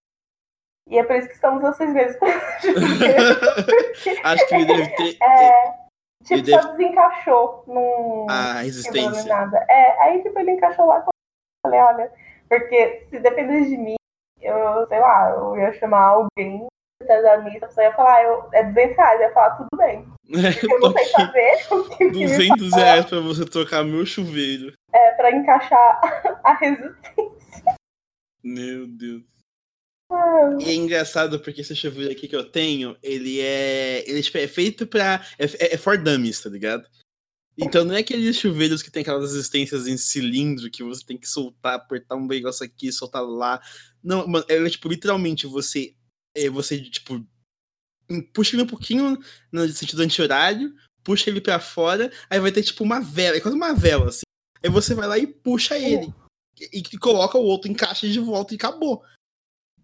E é por isso que estamos há seis meses com Acho que ele deve ter. É, tipo, ele só deve- desencaixou. Não A resistência. nada. É, aí tipo, ele encaixou lá. Eu falei, olha, porque se dependesse de mim, eu, sei lá, eu ia chamar alguém da missa, a pessoa ia falar, eu, é 200 reais, eu ia falar, tudo bem. Eu não sei fazer, o que que me 200 reais pra você trocar meu chuveiro. é pra encaixar a resistência. Meu Deus. E é engraçado porque esse chuveiro aqui que eu tenho, ele é. Ele tipo, é feito pra. É, é, é for dummies, tá ligado? Então não é aqueles chuveiros que tem aquelas resistências em cilindro que você tem que soltar, apertar um negócio aqui, soltar lá. Não, mano, é tipo, literalmente você. É, você, tipo. Puxa ele um pouquinho no sentido anti-horário, puxa ele pra fora, aí vai ter tipo uma vela, é quase uma vela, assim. Aí você vai lá e puxa ele. E, e coloca o outro, encaixa de volta e acabou.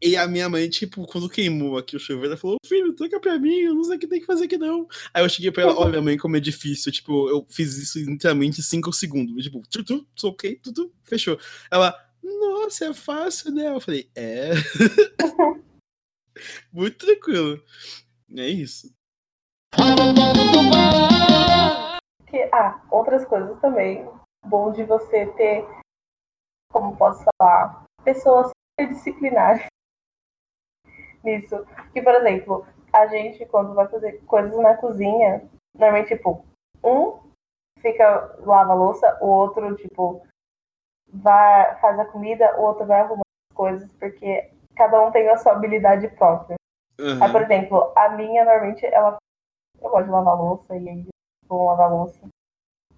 E a minha mãe, tipo, quando queimou aqui o chuveiro, ela falou: Filho, troca pra mim, eu não sei o que tem que fazer aqui não. Aí eu cheguei pra ela: Olha, mãe, como é difícil. Tipo, eu fiz isso literalmente em 5 segundos. Tipo, tutu, ok, tutu, fechou. Ela, nossa, é fácil, né? Eu falei: É. Muito tranquilo. É isso. ah, outras coisas também. Bom de você ter, como posso falar, pessoas disciplinares nisso. Que, por exemplo, a gente, quando vai fazer coisas na cozinha, normalmente, tipo, um fica, lava a louça, o outro, tipo, vai, faz a comida, o outro vai arrumar as coisas, porque cada um tem a sua habilidade própria. Uhum. Aí, por exemplo, a minha, normalmente, ela. Eu gosto de lavar louça e aí vou lavar louça.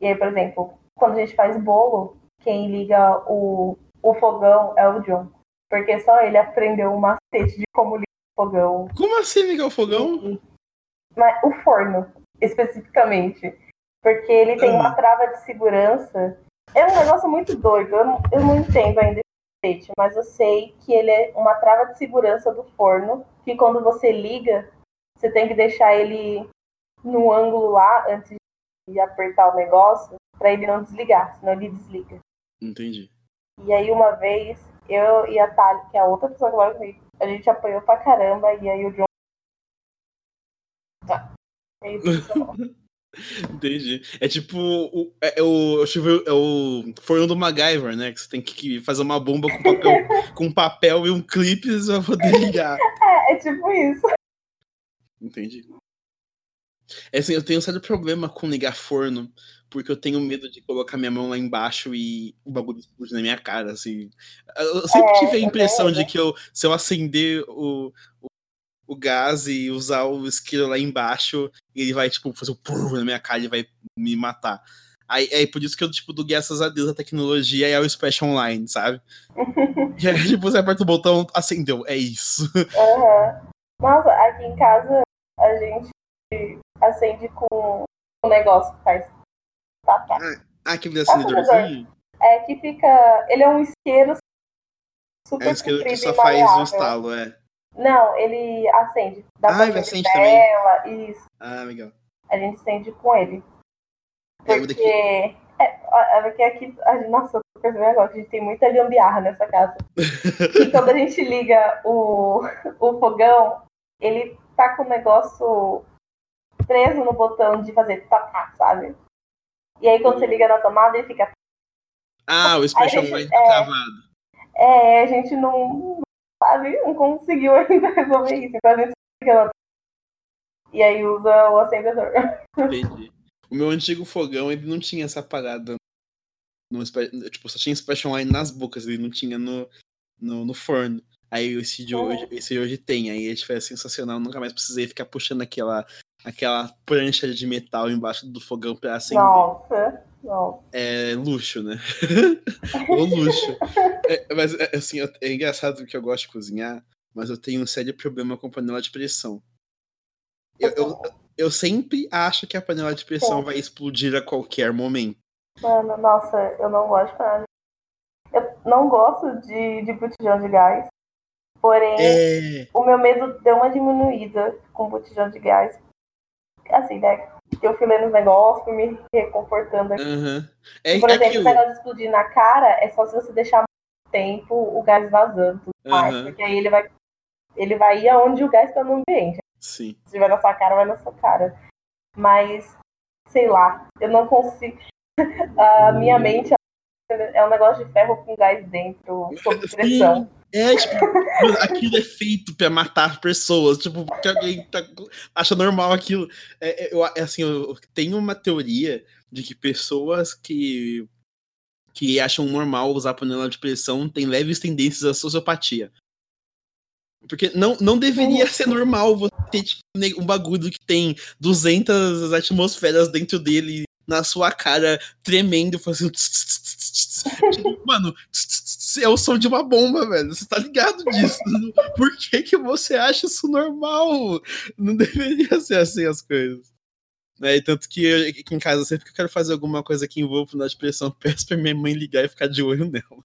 E aí, por exemplo, quando a gente faz bolo, quem liga o, o fogão é o John. Porque só ele aprendeu o macete de como ligar o fogão. Como assim ligar o fogão? Mas o forno, especificamente. Porque ele tem uma trava de segurança. É um negócio muito doido. Eu não, eu não entendo ainda esse macete, mas eu sei que ele é uma trava de segurança do forno. Que quando você liga, você tem que deixar ele no ângulo lá antes de apertar o negócio. Pra ele não desligar, senão ele desliga. Entendi. E aí uma vez, eu e a Thalia, que é a outra pessoa que mora comigo, a gente apanhou pra caramba, e aí o John. Tá. É isso. Entendi. É tipo o, é, é o, é o forno do MacGyver, né? Que você tem que- fazer uma bomba com papel, com papel e um clipe pra poder ligar. É, é tipo isso. Entendi. É assim, eu tenho um certo problema com ligar forno, porque eu tenho medo de colocar minha mão lá embaixo e o bagulho explodir na minha cara, assim. Eu sempre É, tive a impressão também, de que eu, se eu acender o, o, o gás e usar o isqueiro lá embaixo, ele vai, tipo, fazer um pum na minha cara e vai me matar. Aí, é por isso que eu, tipo, dou graças a Deus a tecnologia e ao Splash Online, sabe? E aí, tipo, você aperta o botão, acendeu, é isso. Aham. Nossa, aqui em casa a gente acende com um negócio que faz. Tá, tá. Ah, aquele acendedorzinho. É que fica. Ele é um isqueiro super É um isqueiro que só faz maleável. estalo, é. Não, ele acende. Dá Ah, pra ele acende também. vela, Isso. Ah, legal. A gente acende com ele. É, Porque. daqui. É, porque aqui. a- Nossa, eu tô percebendo agora que a gente tem muita gambiarra nessa casa. E quando a gente liga o, o fogão, ele tá com o negócio preso no botão de fazer tá, sabe? E aí quando você liga na tomada, ele fica. Ah, o Splash gente- tá é. travado. É, a gente não. Sabe? Não conseguiu ainda resolver isso. Então a gente liga na E aí usa o acendedor. Entendi. O meu antigo fogão, ele não tinha essa parada. No, tipo, só tinha Splash Online nas bocas, ele não tinha no, no, no forno. Aí esse de hoje, esse de hoje tem, aí é sensacional, nunca mais precisei ficar puxando aquela, aquela prancha de metal embaixo do fogão pra acender. Nossa. Não. É luxo, né? o luxo. É, mas, é, assim, é engraçado que eu gosto de cozinhar, mas eu tenho um sério problema com panela de pressão. Eu, eu, eu sempre acho que a panela de pressão Sim. vai explodir a qualquer momento. Mano, nossa, eu não gosto de panela. Eu não gosto de, de botijão de gás. Porém, é... o meu medo deu uma diminuída com botijão de gás. Assim, né? Eu fui lendo os negócios, fui me reconfortando aqui. Uhum. É, Por exemplo, se o negócio explodir na cara, é só se você deixar muito tempo o gás vazando. Uhum. porque aí ele vai, ele vai ir aonde o gás está no ambiente. Sim. Se tiver na sua cara, vai na sua cara. Mas, sei lá, eu não consigo. A minha hum. mente é um negócio de ferro com gás dentro, sob pressão. É, tipo, aquilo é feito pra matar pessoas. Tipo, que alguém tá, acha normal aquilo. É, é eu, é assim, eu tenho uma teoria de que pessoas que, que acham normal usar panela de pressão têm leves tendências à sociopatia. Porque não, não deveria ser normal você ter tipo, um bagulho que tem 200 atmosferas dentro dele na sua cara, tremendo, fazendo. Tipo, mano, é o som de uma bomba, velho. Você tá ligado disso? Por que, que você acha isso normal? Não deveria ser assim as coisas. É, e tanto que aqui em casa, sempre que eu quero fazer alguma coisa que envolva na expressão, peço pra minha mãe ligar e ficar de olho nela.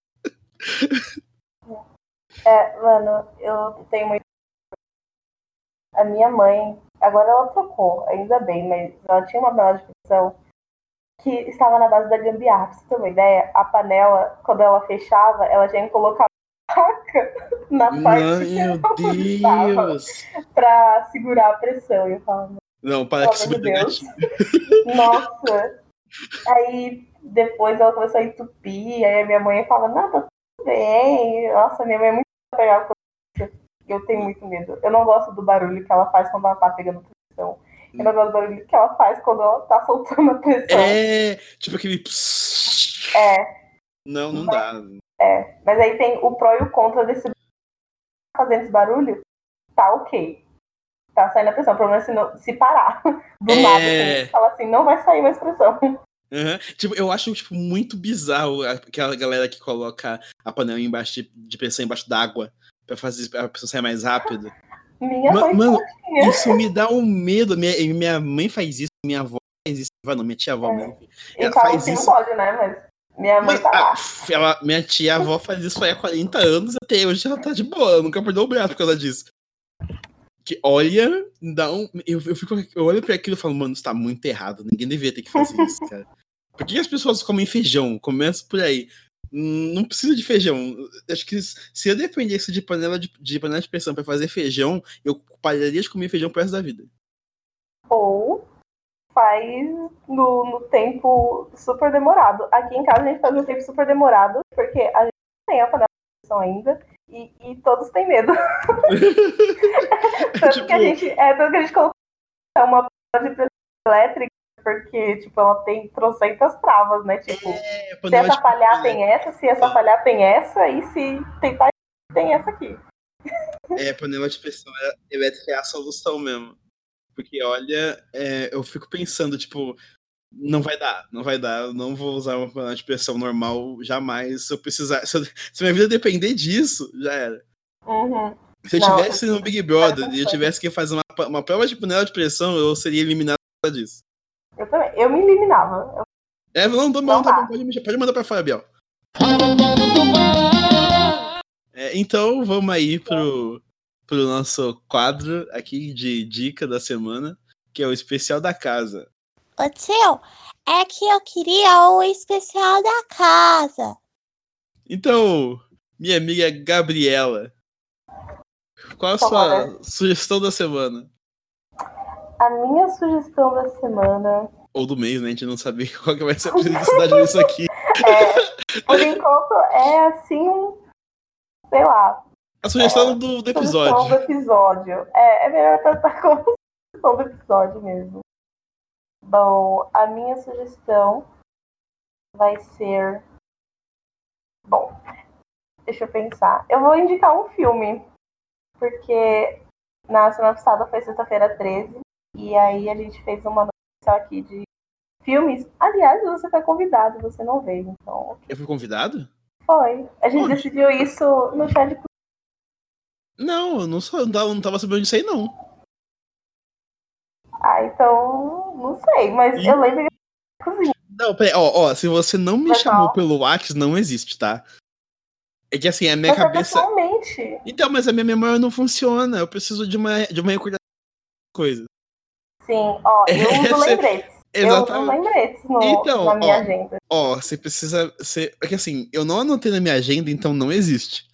É, mano, eu tenho muito. A minha mãe, agora ela trocou, ainda bem, mas ela tinha uma bela de pressão que estava na base da gambiarra. Pra você ter uma ideia, a panela, quando ela fechava, ela tinha que colocar faca na parte Meu Deus! Pra segurar a pressão. E eu falava, não, para que isso Deus. Nossa! Aí depois ela começou a entupir, aí a minha mãe fala, não, tá tudo bem. Nossa, minha mãe é muito pegar eu tenho muito medo. Eu não gosto do barulho que ela faz quando ela tá pegando pressão. Gosto do barulho que ela faz quando ela tá soltando a pressão. É, tipo aquele. É. Não, não mas, dá. É, mas aí tem o pró e o contra desse fazendo esse barulho, tá ok. Tá saindo a pressão. O problema é se, não, se parar do é... nada. Assim, fala assim, não vai sair mais pressão. Uhum. Tipo, eu acho tipo, muito bizarro aquela galera que coloca a panela embaixo de, de pressão embaixo d'água pra fazer a pressão sair mais rápido. Minha Ma mano, isso me dá um medo. Minha, minha mãe faz isso, minha avó faz isso. Não, minha tia avó é. mesmo. Ela faz isso. Não pode, né? Mas minha mãe tá lá. Ela, minha tia avó faz isso há 40 anos até hoje ela tá de boa. Nunca perdeu o braço por causa disso. Que olha, dá um. Eu, eu, fico, eu olho pra aquilo e falo, mano, isso tá muito errado. Ninguém deveria ter que fazer isso, cara. Por que as pessoas comem feijão? Começa por aí. Não precisa de feijão. Acho que se eu dependesse de panela de, de panela de pressão para fazer feijão, eu pararia de comer feijão pro resto da vida. Ou faz no, no tempo super demorado. Aqui em casa a gente faz no tempo super demorado, porque a gente não tem a panela de pressão ainda. E, e todos têm medo. tanto, tipo... que a tipo gente, é, tanto que a gente colocou uma panela de pressão elétrica porque, tipo, ela tem trocentas travas, né? Tipo, é, se essa falhar tem essa, se essa falhar tem essa, e se tentar tem essa aqui. É, panela de pressão elétrica é a solução mesmo. Porque, olha, é, eu fico pensando, tipo, não vai dar, não vai dar, eu não vou usar uma panela de pressão normal jamais. Se eu precisar, se, eu, se minha vida depender disso, já era. Uhum. Se eu não, tivesse no Big Brother e eu tivesse que fazer uma, uma prova de panela de pressão, eu seria eliminado disso. Eu também. Eu me eliminava. Eu... É, não, não, não tá bom, pode, pode mandar pra fora, Biel. É, então, vamos aí pro, pro nosso quadro aqui de dica da semana, que é o especial da casa. Ô tio, é que eu queria o especial da casa. Então, minha amiga Gabriela, qual a sua sugestão da semana? A minha sugestão da semana. Ou do mês, né? A gente não sabe qual que vai ser a periodicidade disso aqui. É, por enquanto é assim, sei lá. A sugestão é, do, do episódio. Sugestão do episódio. É, é melhor tratar como sugestão do episódio mesmo. Bom, a minha sugestão vai ser. Bom, deixa eu pensar. Eu vou indicar um filme. Porque na semana passada foi sexta-feira 13. E aí a gente fez uma notícia aqui de filmes. Aliás, você foi convidado, você não veio, então. Eu fui convidado? Foi. A gente Onde? decidiu isso no chat de Não, eu não, sou, eu não tava- não tava sabendo disso aí, não. Ah, então. Não sei, mas Ih. eu lembro que cozinha. Não, peraí, ó, ó, se você não me Mas chamou não. pelo WhatsApp, não existe, tá? É que assim, a minha Mas foi cabeça. pessoalmente. Então, mas a minha memória não funciona. Eu preciso de uma, de uma recordação de coisa. Sim, ó, eu uso Essa- lembretes. Eu uso Exatamente. lembretes no, Então, na minha ó. agenda. Ó, você precisa. Você... É que assim, eu não anotei na minha agenda, então não existe.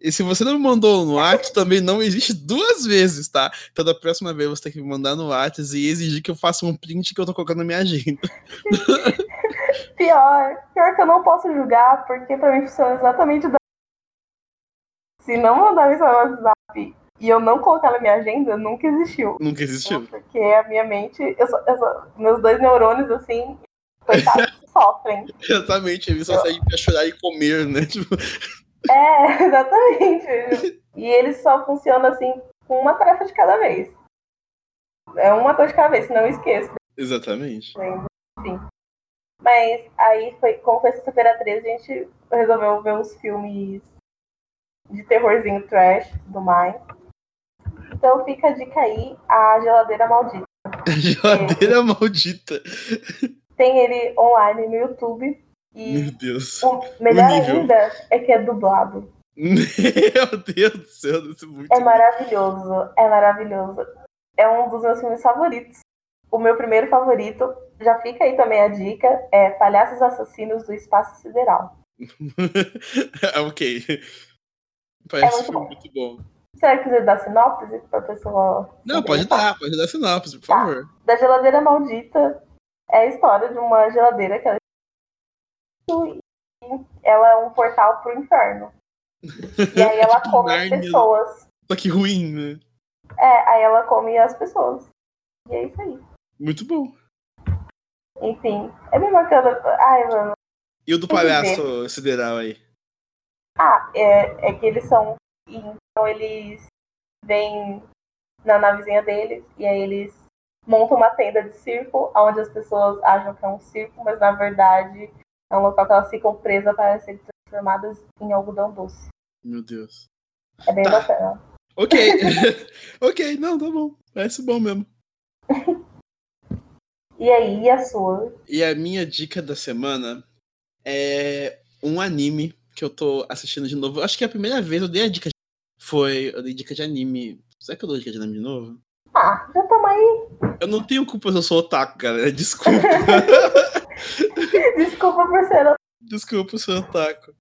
E se você não me mandou no WhatsApp, também não existe duas vezes, tá? Então da próxima vez você tem que me mandar no WhatsApp e exigir que eu faça um print que eu tô colocando na minha agenda. Pior, pior que eu não posso julgar, porque pra mim funciona exatamente da. Se não mandar mensagem no WhatsApp e eu não colocar na minha agenda, nunca existiu. Nunca existiu. Porque a minha mente, eu só- eu só- meus dois neurônios, assim, coitados, sofrem. Exatamente, ele só serve pra chorar e comer, né? Tipo, É, exatamente. E eles só funcionam assim com uma tarefa de cada vez. É uma coisa de cada vez, senão eu esqueço. exatamente. Enfim. Mas aí foi, como foi sexta-feira 13, a gente resolveu ver uns filmes de terrorzinho trash tudo mais. Então fica a dica aí, a geladeira maldita. Geladeira maldita. Tem ele online no YouTube. E Meu Deus. o melhor nível. ainda é que é dublado. Meu Deus do céu, isso é muito. É maravilhoso, é maravilhoso. É um dos meus filmes favoritos. O meu primeiro favorito, já fica aí também a dica, é Palhaços Assassinos do Espaço Sideral. ok. Parece É muito um bom. muito bom. Será que precisa dar sinopse pra pessoa? se Não, pode dar, pode dar sinopse, por Tá. favor. Da geladeira maldita é a história de uma geladeira que ela ela é um portal pro inferno. E aí ela come as pessoas. Só que ruim, né? É, aí ela come as pessoas. E é isso aí. Muito bom. Enfim, é bem bacana. Ai, mano. E o do palhaço sideral aí? Ah, é, é que eles são. Então eles vêm na navezinha deles e aí eles montam uma tenda de circo, onde as pessoas acham que é um circo, mas na verdade é um local que elas ficam presas para serem transformadas em algodão doce. Meu Deus. É bem Tá. bacana. Ok. ok, não, tá bom. Parece bom mesmo. E aí, e a sua? E a minha dica da semana é um anime que eu tô assistindo de novo. Acho que é a primeira vez eu dei a dica. Foi. Eu dei dica de anime. Será que eu dou dica de anime de novo? Ah, já tamo aí. Eu não tenho culpa se eu sou otaku, galera. Desculpa. Desculpa por ser. Desculpa, eu sou otaku.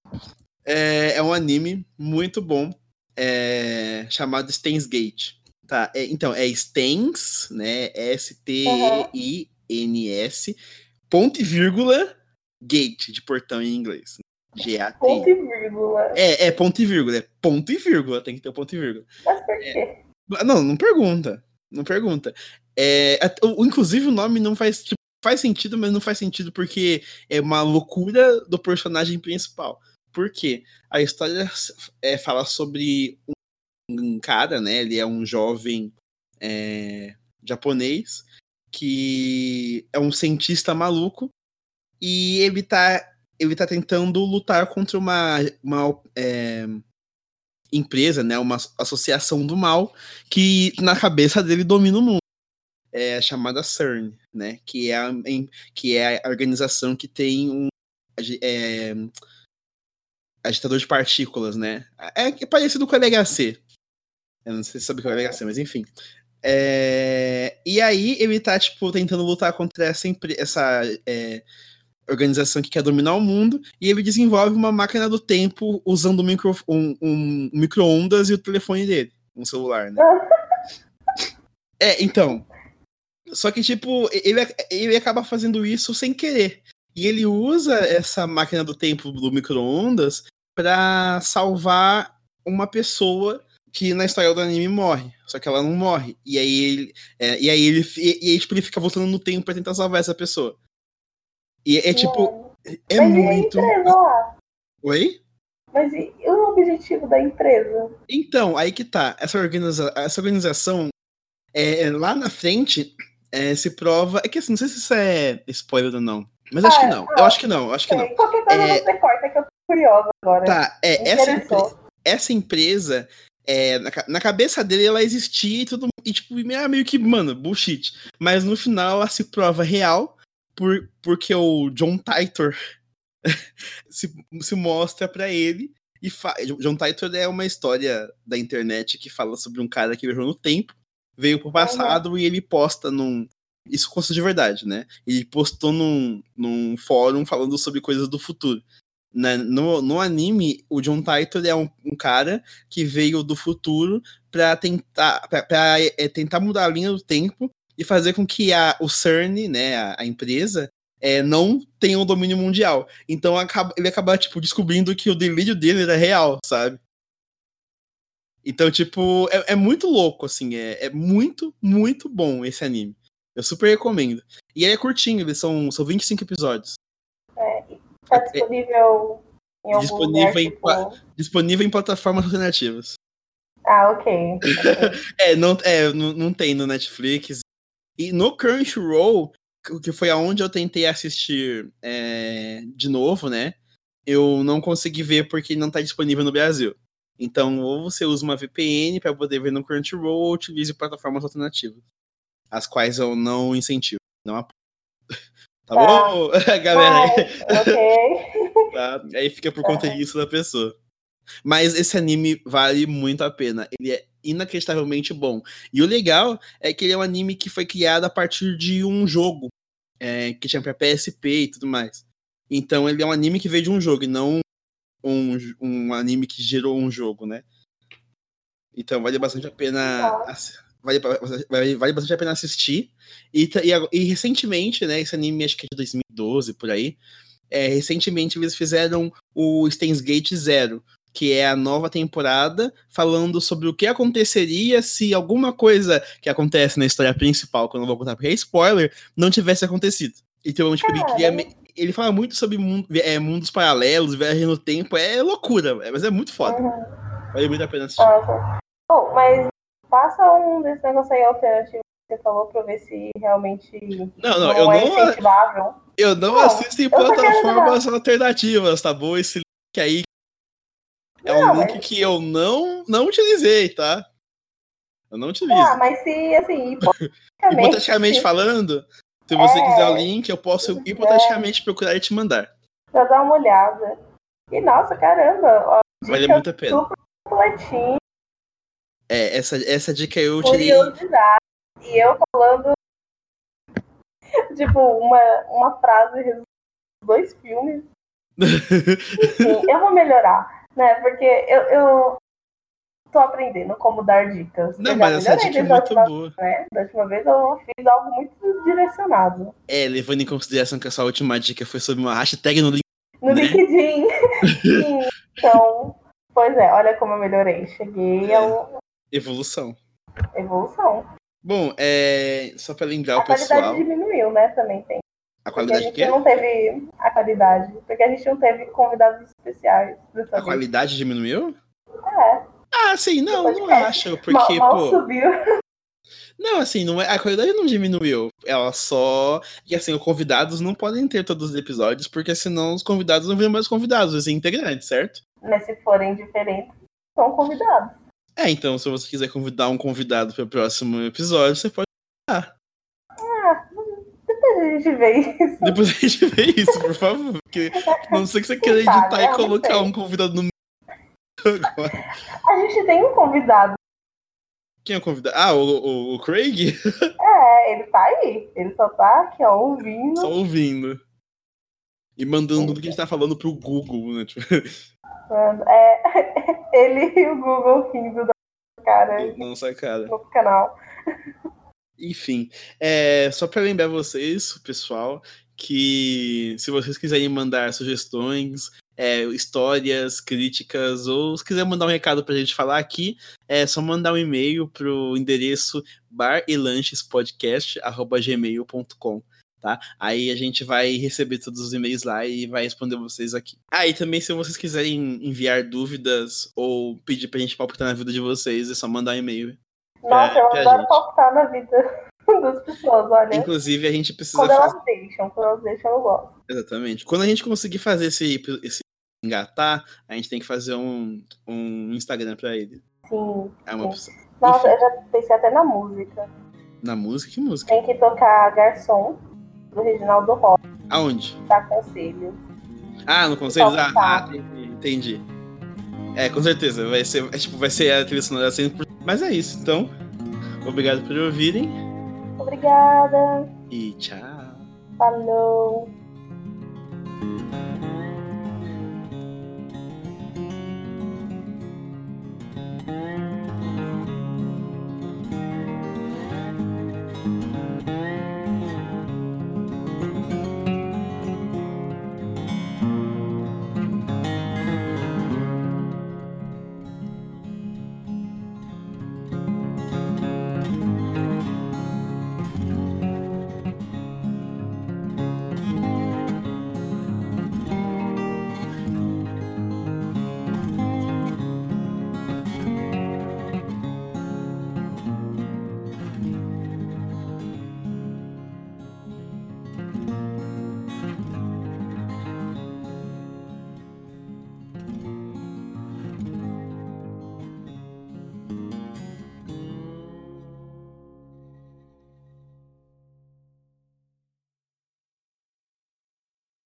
É, é um anime muito bom. é, chamado Stains Gate. Tá, é, então, é Stains, né? S-T-E-I-N-S, ponto e vírgula, gate, de portão em inglês. G-A-T. Ponto e vírgula. É, é ponto e vírgula, é ponto e vírgula, tem que ter o ponto e vírgula. Mas por quê? Não, não pergunta. Não pergunta. É, inclusive o nome não faz, tipo, faz sentido, mas não faz sentido porque é uma loucura do personagem principal. Por quê? A história é, fala sobre um, um cara, né? Ele é um jovem é, japonês que é um cientista maluco e ele tá, ele tá tentando lutar contra uma, uma é, empresa, né, uma asso- associação do mal que na cabeça dele domina o mundo. É chamada CERN, né, que é a, que é a organização que tem um é, agitador de partículas, né? É, é parecido com o LHC. Eu não sei se sabe o que é o LHC, mas enfim. É, e aí ele tá, tipo, tentando lutar contra essa, essa é, organização que quer dominar o mundo, e ele desenvolve uma máquina do tempo usando um, micro, um, um micro-ondas e o telefone dele, um celular, né? É, então. Só que, tipo, ele, ele acaba fazendo isso sem querer. E ele usa essa máquina do tempo do micro-ondas pra salvar uma pessoa que na história do anime morre. Só que ela não morre. E aí ele. é, e aí ele. E, e aí, tipo, ele fica voltando no tempo pra tentar salvar essa pessoa. E é tipo. É Mas muito. Oi? Mas e o objetivo da empresa? Então, aí que tá. Essa, organiza essa organização, é, lá na frente, é, se prova. É que assim, não sei se isso é spoiler ou não. Mas acho Ah, que não. Eu acho que não, acho que não. Qualquer coisa É- você corta, que eu tô curiosa agora. Tá, é, essa, empre- essa empresa, é, na, na cabeça dele, ela existia e tudo. E, tipo, meio meio que, mano, bullshit. Mas no final ela se prova real por, porque o John Titor se, se mostra pra ele. E John Titor é uma história da internet que fala sobre um cara que viajou no tempo, veio pro passado e ele posta num. Isso consta de verdade, né? Ele postou num, num fórum falando sobre coisas do futuro. né? No, no anime, o John Titor é um, um cara que veio do futuro pra tentar, pra, pra, é, tentar mudar a linha do tempo e fazer com que a, o CERN, né, a, a empresa, é, não tenha um domínio mundial. Então acaba, ele acaba, tipo, descobrindo que o delírio dele era real, sabe? Então, tipo, é, é muito louco, assim, é, é muito, muito bom esse anime. Eu super recomendo. E ele é curtinho, eles são, são 25 episódios. Tá disponível em algum Disponível lugar, em tipo... Disponível em plataformas alternativas. Ah, ok. ok. É, não, é, não, não tem no Netflix. E no Crunchyroll, que- que foi aonde eu tentei assistir é, de novo, né? Eu não consegui ver porque não tá disponível no Brasil. Então, ou você usa uma VPN para poder ver no Crunchyroll, ou utilize plataformas alternativas. As quais eu não incentivo. Não apoio. Tá, Tá. bom, galera? Mas, ok. tá? Aí fica por conta disso da pessoa. Mas esse anime vale muito a pena. Ele é inacreditavelmente bom. E o legal é que ele é um anime que foi criado a partir de um jogo é, que tinha pra PSP e tudo mais. Então ele é um anime que veio de um jogo e não um, um anime que gerou um jogo, né? Então vale bastante a pena. Vale, vale, vale bastante a pena assistir. E, e, e recentemente, né? Esse anime acho que é de 2012 por aí. é, recentemente eles fizeram o Steins Gate Zero, que é a nova temporada, falando sobre o que aconteceria se alguma coisa que acontece na história principal, que eu não vou contar porque é spoiler, não tivesse acontecido. Então, tipo, ele cria. me- Ele fala muito sobre mundo- é, mundos paralelos, viagem no tempo, é loucura, é, mas é muito foda. Uhum. Vale muito a pena assistir. Nossa. Bom, mas passa um desse negócio aí alternativo que você falou pra eu ver se realmente Não, não, eu é não, eu não Não, assisto em plataformas alternativas, tá bom? Esse link aí é um Não, link mas- que eu não, não utilizei, tá? Eu não utilizo. Ah, mas se, assim, hipoteticamente... Hipoteticamente falando, se você É. quiser o link, eu posso hipoteticamente procurar e te mandar. pra dar uma olhada. E, nossa, caramba, ó, Vale muito a pena. super É, essa, essa dica eu tirei. curiosidade. E eu falando, tipo, uma, uma frase resumindo dois filmes. Enfim, eu vou melhorar, né? Porque eu, eu tô aprendendo como dar dicas. Não, mas essa dica é a muito última boa. né? Da última vez eu fiz algo muito direcionado. É, levando em consideração que a sua última dica foi sobre uma hashtag no link. No Né? LinkedIn. Sim, então, pois é, olha como eu melhorei. Cheguei a uma Evolução. evolução. Bom, é, só pra lembrar A o pessoal. qualidade diminuiu, né? Também tem. A Porque a qualidade gente não teve a qualidade. Porque a gente não teve convidados especiais A vez. qualidade diminuiu? É, Ah, sim, não, não acho. mal, Porque, mal pô. subiu. Não, assim, não é, a qualidade não diminuiu. Ela só. E assim, os convidados não podem ter todos os episódios, porque senão os convidados não viram mais convidados, os integrantes, certo? Mas se forem diferentes, são convidados. É, então, se você quiser convidar um convidado para o próximo episódio, você pode. Ah, a gente vê isso. Depois a gente vê isso, por favor. Porque não sei que você queira editar e não colocar um convidado no agora. A gente tem um convidado. Quem é o convidado? Ah, o, o, o Craig? É, ele tá aí. Ele só tá aqui, ó, ouvindo. Só ouvindo. E mandando tudo que a gente tá falando pro Google, né? Tipo, É, ele e o Google rindo da cara nossa cara. no canal. Enfim, é, só para lembrar vocês, pessoal, que se vocês quiserem mandar sugestões, é, histórias, críticas, ou se quiser mandar um recado pra gente falar aqui, é só mandar um e-mail pro endereço barelanchespodcast.gmail.com, tá? Aí a gente vai receber todos os e-mails lá e vai responder vocês aqui. Ah, e também se vocês quiserem enviar dúvidas ou pedir pra gente palpitar na vida de vocês, é só mandar um e-mail Nossa, É, eu adoro gente- palpitar na vida das pessoas, olha. Inclusive, a gente precisa Quando fazer. elas deixam, quando elas deixam, eu gosto. Exatamente. Quando a gente conseguir fazer esse, esse engatar, a gente tem que fazer um, um Instagram pra ele. Sim. É uma opção. Nossa, Enfim. eu já pensei até na música. Na música, que música? Tem que tocar Garçom, do Reginaldo Rocha, Aonde? dá conselho. Ah, no conselho? Ah, entendi, entendi. É, com certeza. Vai ser, é, tipo, vai ser a trilha sonora 100%. Mas é isso, então. Obrigado por ouvirem Obrigada. e tchau. Falou.